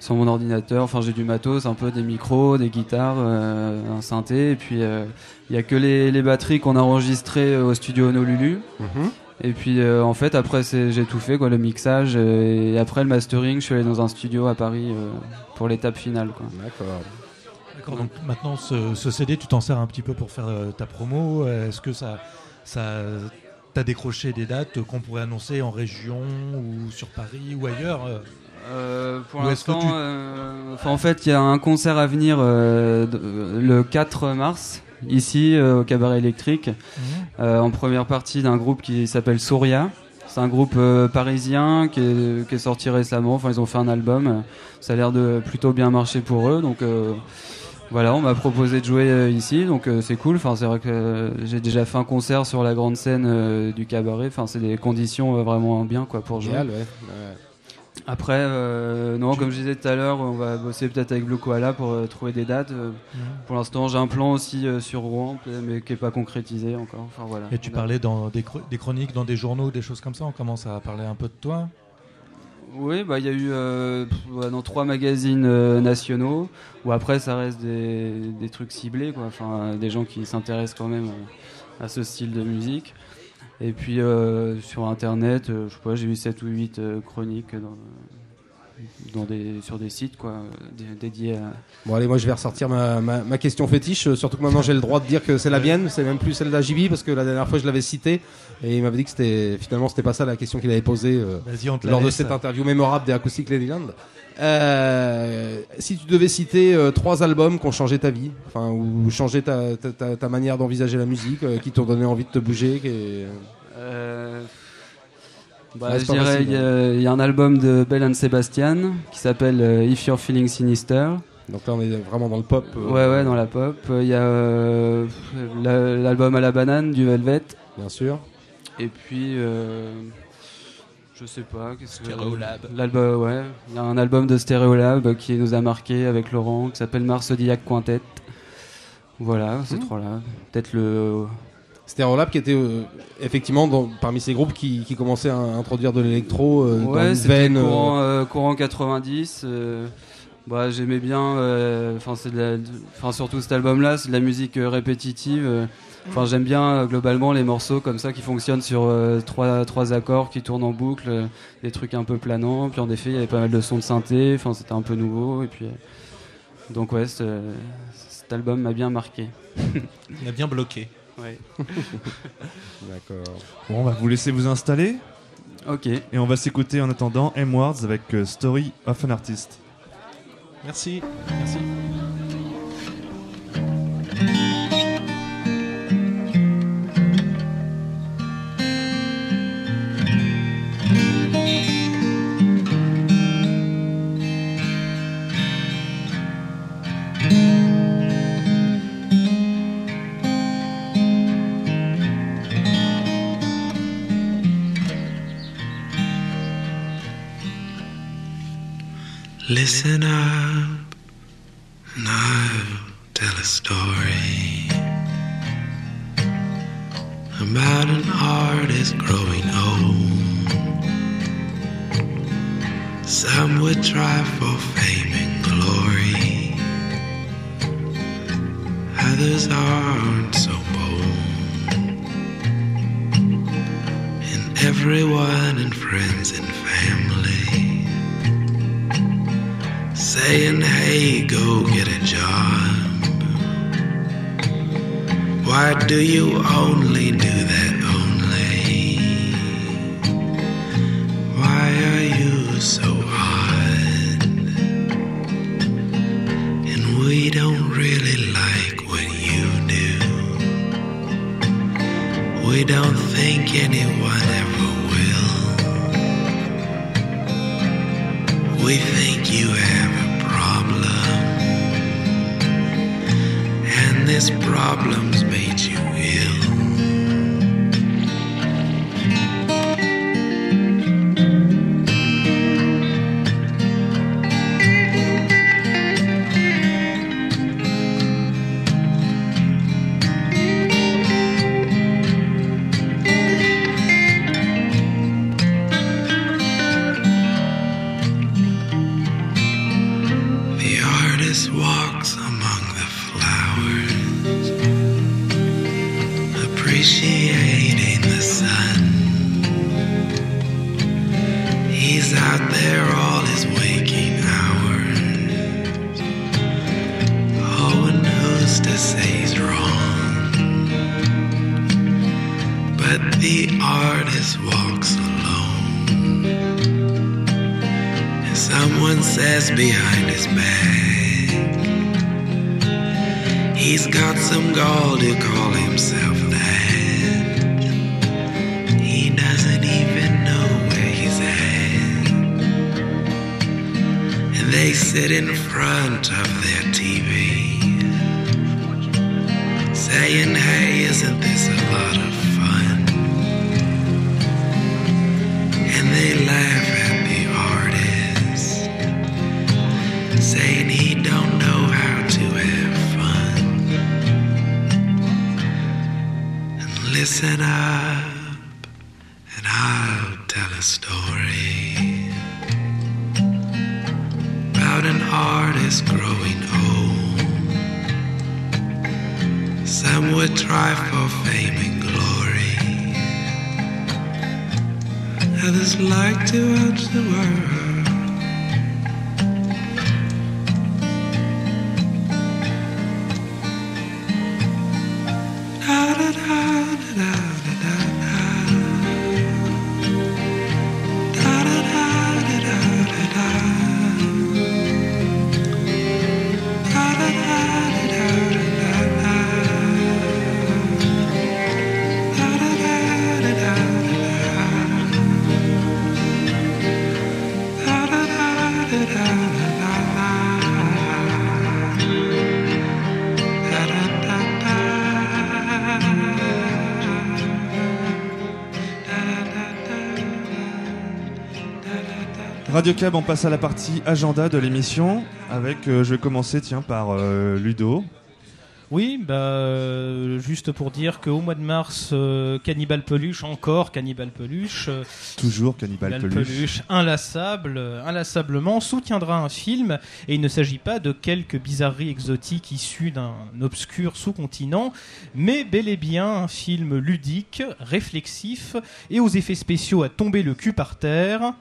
sur mon ordinateur, enfin j'ai du matos, un peu des micros, des guitares, euh, un synthé, et puis euh, il y a que les, les batteries qu'on a enregistrées au studio Honolulu. Mhm. Et puis euh, en fait après c'est j'ai tout fait quoi le mixage euh, et après le mastering je suis allé dans un studio à Paris euh, pour l'étape finale quoi. D'accord. D'accord, donc maintenant ce, ce CD, tu t'en sers un petit peu pour faire euh, ta promo. Est-ce que ça, ça t'as décroché des dates qu'on pourrait annoncer en région ou sur Paris ou ailleurs pour l'instant, tu- euh, en fait, il y a un concert à venir euh, le 4 mars ici euh, au Cabaret Électrique, euh, en première partie d'un groupe qui s'appelle Souria. C'est un groupe euh, parisien qui est, qui est sorti récemment. Enfin, ils ont fait un album. Ça a l'air de plutôt bien marcher pour eux. Donc euh, voilà, on m'a proposé de jouer euh, ici, donc euh, c'est cool. Enfin, c'est vrai que j'ai déjà fait un concert sur la grande scène du cabaret. Enfin, c'est des conditions vraiment bien quoi pour jouer. Génial, ouais. Ouais. Après, euh, non, comme je disais tout à l'heure, on va bosser peut-être avec Blue Koala pour euh, trouver des dates. Euh. Pour l'instant, j'ai un plan aussi sur Rouen, mais qui n'est pas concrétisé encore. Enfin, voilà. Et tu a- parlais dans des, chroniques, dans des journaux, des choses comme ça. On commence à parler un peu de toi. Oui, bah il y a eu dans trois magazines nationaux, où après ça reste des, des trucs ciblés, quoi. Enfin, des gens qui s'intéressent quand même à ce style de musique. Et puis euh, sur internet, euh, je sais pas, j'ai eu 7 ou 8 euh, chroniques dans, dans des, sur des sites quoi, dé- dédiés à. Bon allez, moi je vais ressortir ma, ma, ma question fétiche, surtout que maintenant j'ai le droit de dire que c'est la mienne, c'est même plus celle d'Ajibi parce que la dernière fois je l'avais citée et il m'avait dit que c'était finalement c'était pas ça la question qu'il avait posée euh, lors de cette interview mémorable des Acoustic Ladyland. Euh, si tu devais citer euh, trois albums qui ont changé ta vie, enfin ou changé ta, ta, ta, ta manière d'envisager la musique, euh, qui t'ont donné envie de te bouger, qui bah, Ouais, je dirais, il y, a- il y a un album de Bell and Sebastian qui s'appelle If You're Feeling Sinister. Donc là, on est vraiment dans le pop. Ouais, ouais, dans la pop. Il y a la- l'album à la banane du Velvet. Bien sûr. Et puis, je sais pas. Stereolab. L'album, ouais. Il y a un album de Stereolab qui nous a marqué avec Laurent, qui s'appelle Mars Zodiac Quintet. Voilà, ces Mmh. trois-là. Peut-être le. Stereolab qui était euh, effectivement dans- parmi ces groupes qui, qui commençaient à introduire de l'électro euh, dans Ouais, une veine. courant, euh, courant 90. euh, bah, j'aimais bien. Enfin, surtout cet album-là, c'est de la musique euh, répétitive. Enfin, j'aime bien euh, globalement les morceaux comme ça qui fonctionnent sur euh, trois, trois accords qui tournent en boucle, euh, des trucs un peu planants. Puis en effet, il y avait pas mal de sons de synthé. Enfin, c'était un peu nouveau. Et puis, euh, donc ouais, cet album m'a bien marqué. Il a bien bloqué. Ouais. D'accord. Bon, on va vous laisser vous installer. Ok. Et on va s'écouter en attendant M-Words avec euh, Story of an Artist. Merci. Merci. Listen up, and I'll tell a story about an artist growing old. Some would try for fame and glory, others aren't so bold. And everyone and friends and family saying, hey, go get a job. Why do you only do that only? Why are you so odd? And we don't really like what you do. We don't think anyone ever will. We think you this problem's made you ill. Radio Cab, on passe à la partie agenda de l'émission. Avec, euh, je vais commencer, tiens, par euh, Ludo. Oui, bah, euh, juste pour dire qu'au mois de mars, euh, Cannibal Peluche, encore Cannibal Peluche, euh, Toujours Cannibal Peluche. inlassable, euh, inlassablement, soutiendra un film. Et il ne s'agit pas de quelques bizarreries exotiques issues d'un obscur sous-continent, mais bel et bien un film ludique, réflexif et aux effets spéciaux à tomber le cul par terre.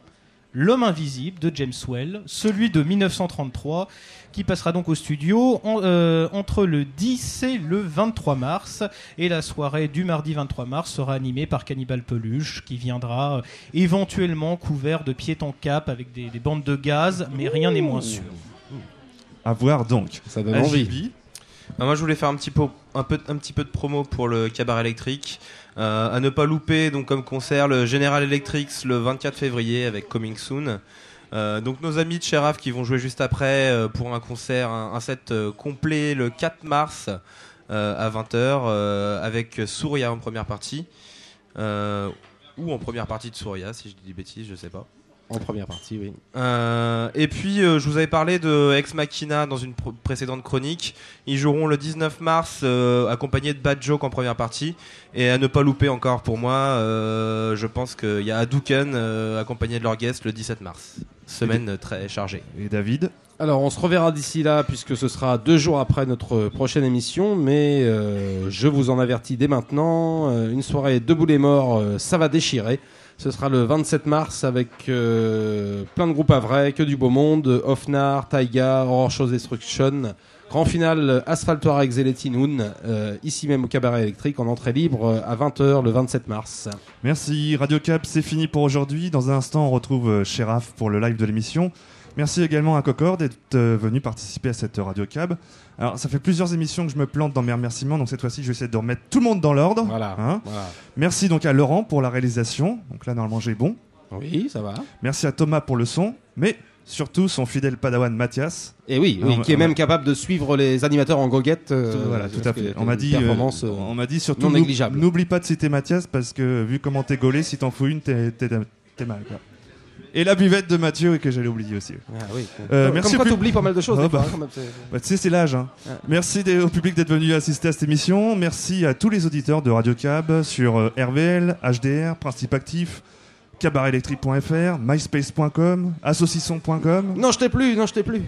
L'homme invisible de James Well, celui de 1933, qui passera donc au studio en- euh, entre le 10 et le 23 mars. Et la soirée du mardi 23 mars sera animée par Cannibal Peluche, qui viendra euh, éventuellement couvert de pied en cap avec des, des bandes de gaz, mais rien n'est moins sûr. À voir donc. Ça donne envie. Ah, moi, je voulais faire un petit, peu, un, petit peu de promo pour le cabaret électrique. Euh, à ne pas louper, donc comme concert, le General Electric le 24 février avec Coming Soon. Euh, donc nos amis de Sheriff qui vont jouer juste après euh, pour un concert, un, un set euh, complet le 4 mars à 20h avec Souria en première partie. Ou en première partie de Souria, si je dis des bêtises, je sais pas. En première partie, oui. Euh, et puis, euh, je vous avais parlé de Ex Machina dans une pr- précédente chronique. Ils joueront le 19 mars, euh, accompagnés de Bad Joke en première partie. Et à ne pas louper encore pour moi, euh, je pense qu'il y a Hadouken euh, accompagné de leur guest le 17 mars. Semaine très chargée. Et David? Alors, on se reverra d'ici là, puisque ce sera deux jours après notre prochaine émission. Mais euh, je vous en avertis dès maintenant. euh, une soirée debout les morts, euh, ça va déchirer. Ce sera le 27 mars avec euh, plein de groupes à vrai, que du beau monde, Offnar, Taiga, Horror Show Destruction. Grand final, Asphaltoire avec Noon, euh, ici même au cabaret électrique, en entrée libre euh, à 20h le 27 mars. Merci Radio Cap, c'est fini pour aujourd'hui. Dans un instant, on retrouve Sheriff pour le live de l'émission. Merci également à Cocor d'être euh, venu participer à cette Radio Cab. Alors, ça fait plusieurs émissions que je me plante dans mes remerciements, donc cette fois-ci, je vais essayer de remettre tout le monde dans l'ordre. Voilà, hein. voilà. Merci donc à Laurent pour la réalisation. Donc là, normalement, j'ai bon. Oui, ça va. Merci à Thomas pour le son, mais surtout son fidèle padawan Mathias. Et oui, qui est même capable de suivre les animateurs en goguette. euh, voilà, tout à fait. On m'a dit, euh, on m'a dit surtout. N'oublie pas de citer Mathias parce que vu comment t'es gaulé, si t'en fous une, t'es mal. Quoi. Et la buvette de Mathieu que j'allais oublier aussi. Ah oui. Euh, Comme- merci comme au quoi t'oublies pas mal de choses, Ah des fois, bah. quand même, c'est- Bah, tu sais, c'est l'âge. hein. Ouais. Merci au public d'être venu assister à cette émission. Merci à tous les auditeurs de Radio Cab sur euh, RVL, HDR, Principe Actif, cabaretelectrique.fr, myspace.com, assaucisson.com. Non, je t'ai plus, non, je t'ai plus.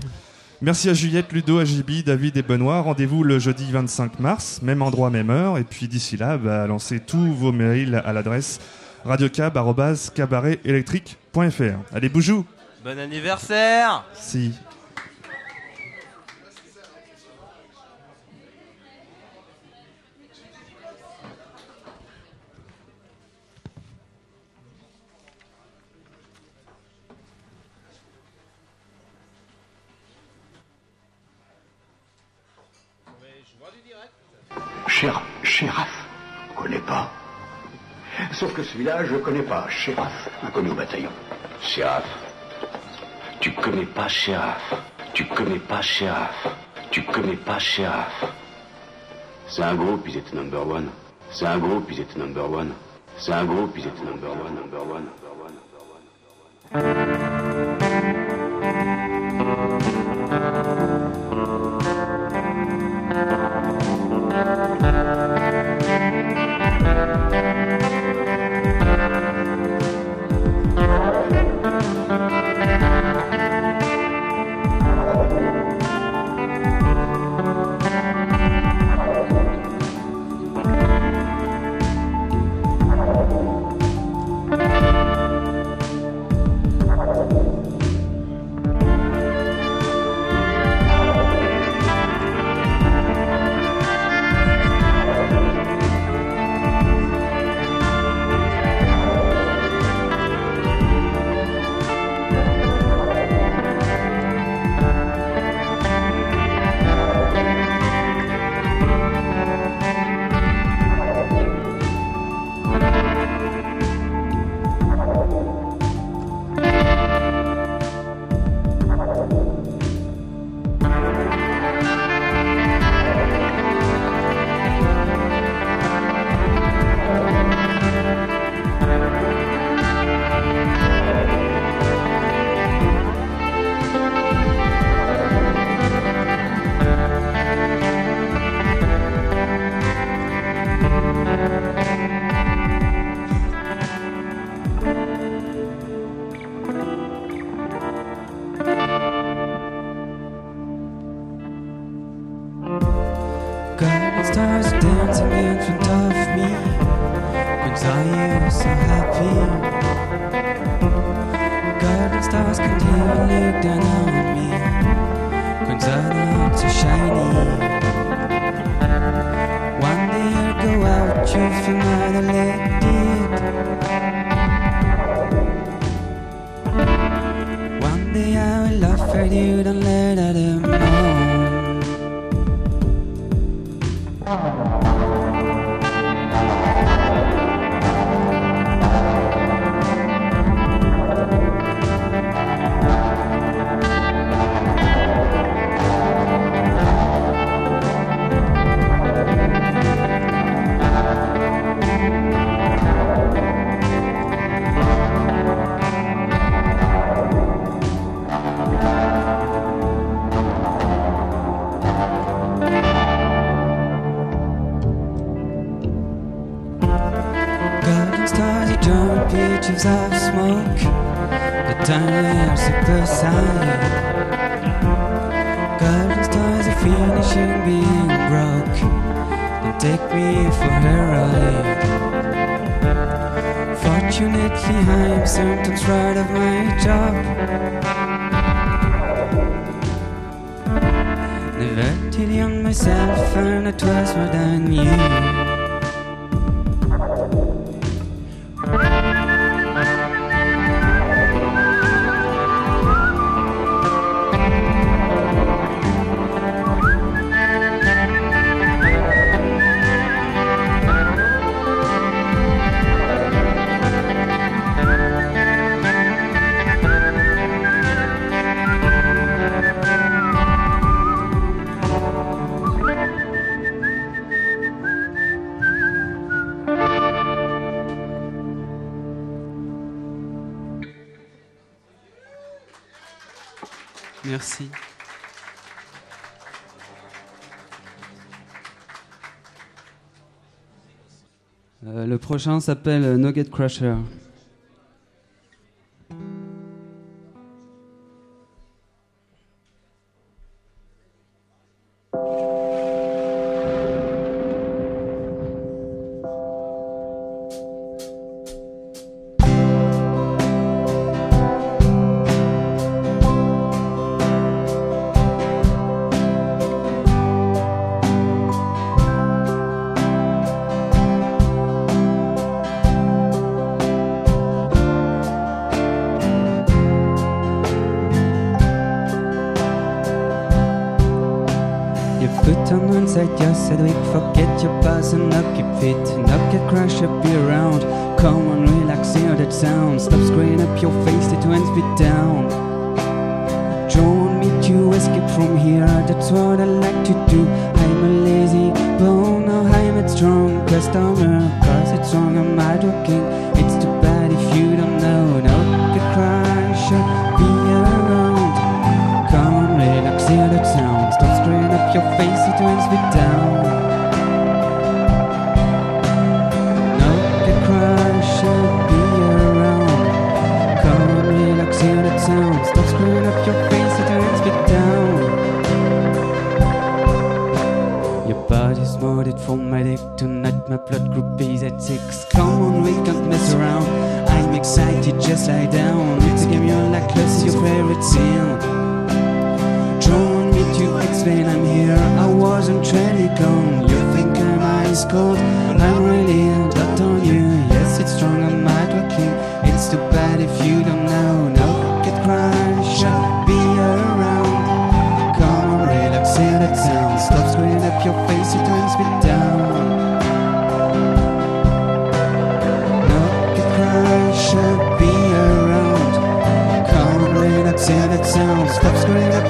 Merci à Juliette, Ludo, Agibi, David et Benoît. Rendez-vous le jeudi 25 mars, même endroit, même heure. Et puis d'ici là, bah, lancez tous vos mails à l'adresse radiocab.cabaretelectrique.fr. Allez, boujou Bon anniversaire Si. Cher, Chéraf, on connaît pas. Sauf que celui-là, je connais pas. Chéraf, inconnu au bataillon. Chéraf. Tu connais pas Chéraf. Tu connais pas Chéraf. Tu connais pas Chéraf. C'est un groupe, ils étaient number one. C'est un groupe, ils étaient number one. C'est un groupe, ils étaient number one, number one, number one, number one. Prochain s'appelle Nugget Crusher. You put on one side your Cedric, forget your past and knock your feet. Knock your crash up, be around. Come on, relax, hear that sound. Stop screwing up your face, it went be down. Join me to escape from here, that's what I like to do. I'm a lazy bone, now I'm a strong customer. Cause it's wrong, I'm hardworking. It's dick tonight. My blood group is at six. Come on, we can't mess around. I'm excited, just lie down. It's a game you like, close your favorite scene. Drawn me to explain I'm here. I wasn't really gone. You think I'm ice cold, I'm really not on you. Yes, it's strong, I'm. It's too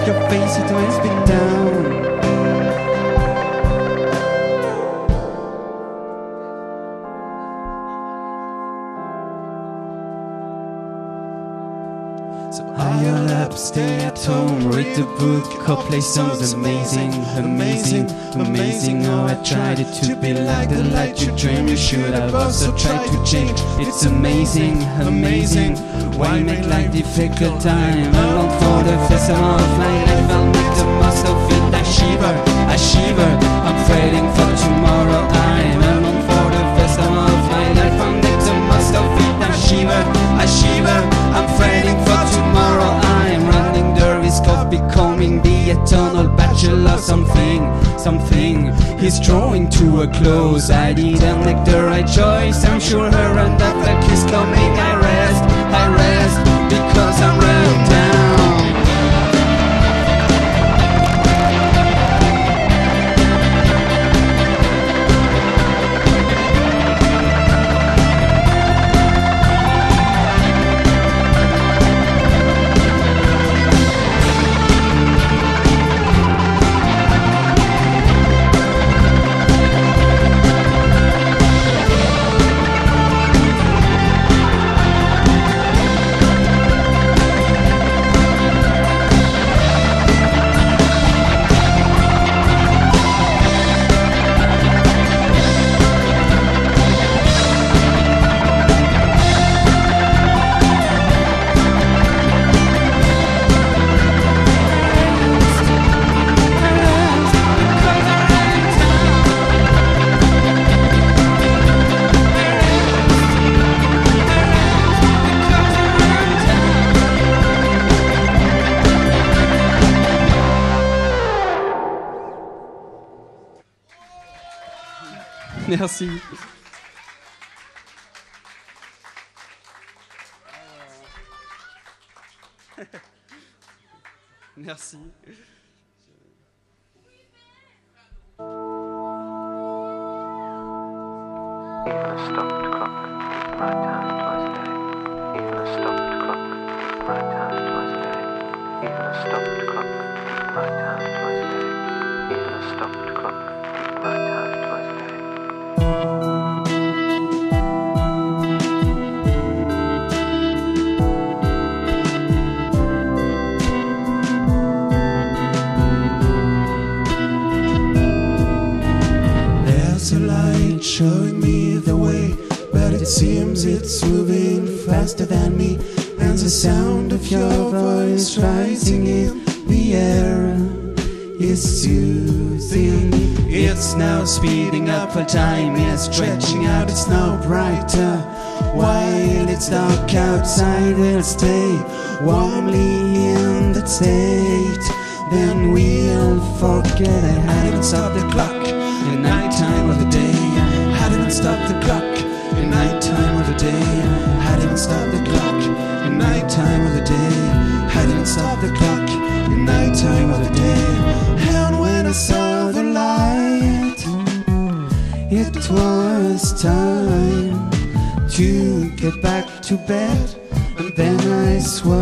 your face, it turns me down. Or play songs. Amazing, amazing, amazing. Oh, I tried it to be like the light you dream. You should have also tried to change. It's amazing, amazing. Why make life difficult time? I long for the festival of my life. I'll make the most of it. I shiver, I shiver. I'm fading now something, something. He's drawing to a close. I didn't make the right choice. I'm sure her and that is coming. I rest, I rest. assim. time is stretching out, it's no brighter. While it's dark outside, we'll stay warmly in the state. Then we'll forget it. I haven't the clock. The night to bed, and then I swear.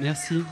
Merci.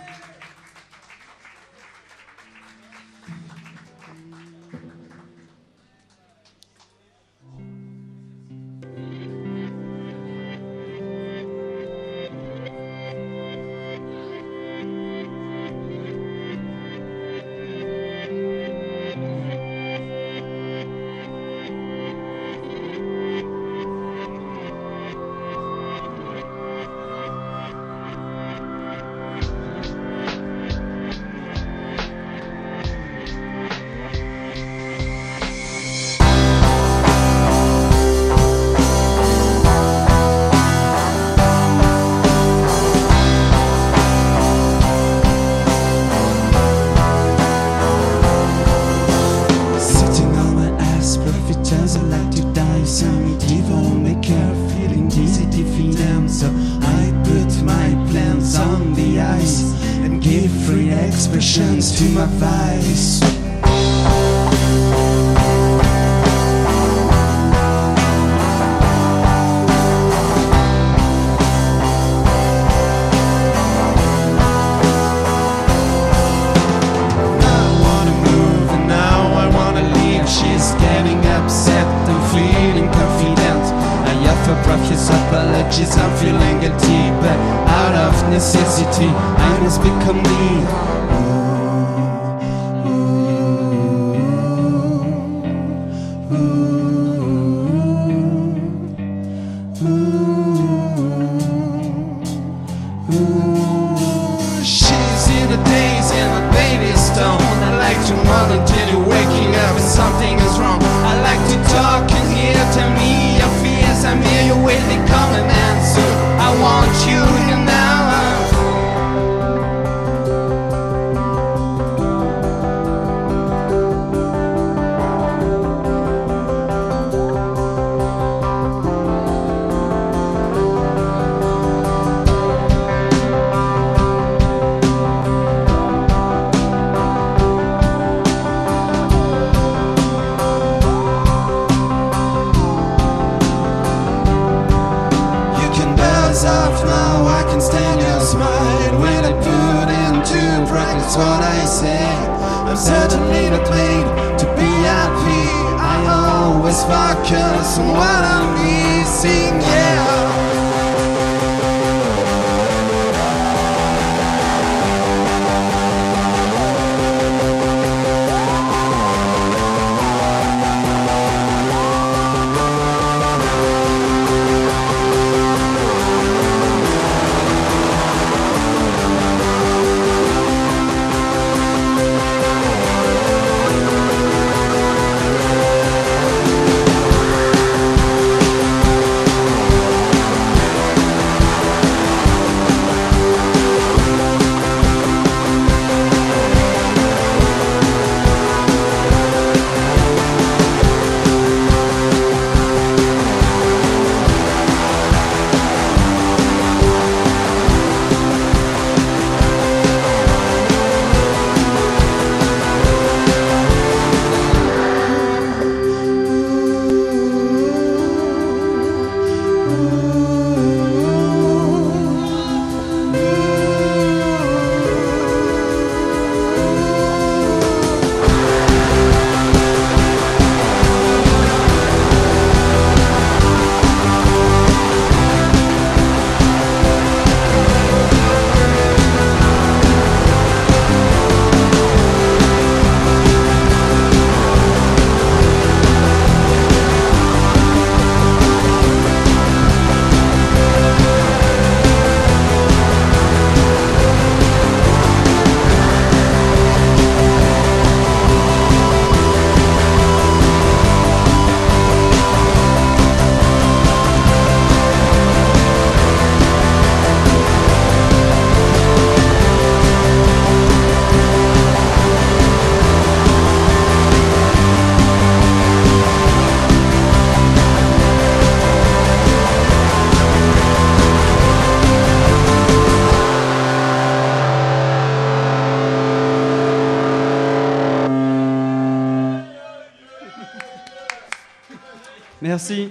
Merci.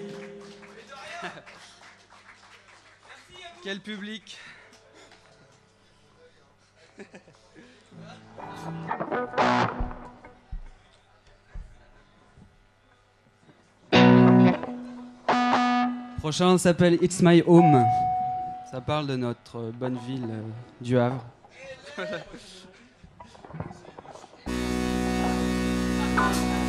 Quel public. Prochain s'appelle It's My Home. Ça parle de notre bonne ville euh, du Havre.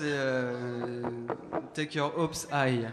c'est euh, Take Your Hopes High.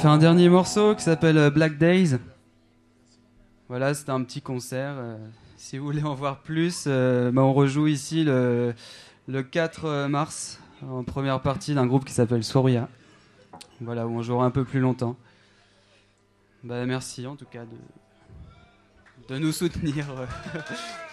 Faire un dernier morceau qui s'appelle euh, Black Days. Voilà, c'était un petit concert. euh, si vous voulez en voir plus, euh, bah, on rejoue ici le, le 4 mars en première partie d'un groupe qui s'appelle Soria. Voilà, où on jouera un peu plus longtemps. Bah, merci en tout cas de, de nous soutenir.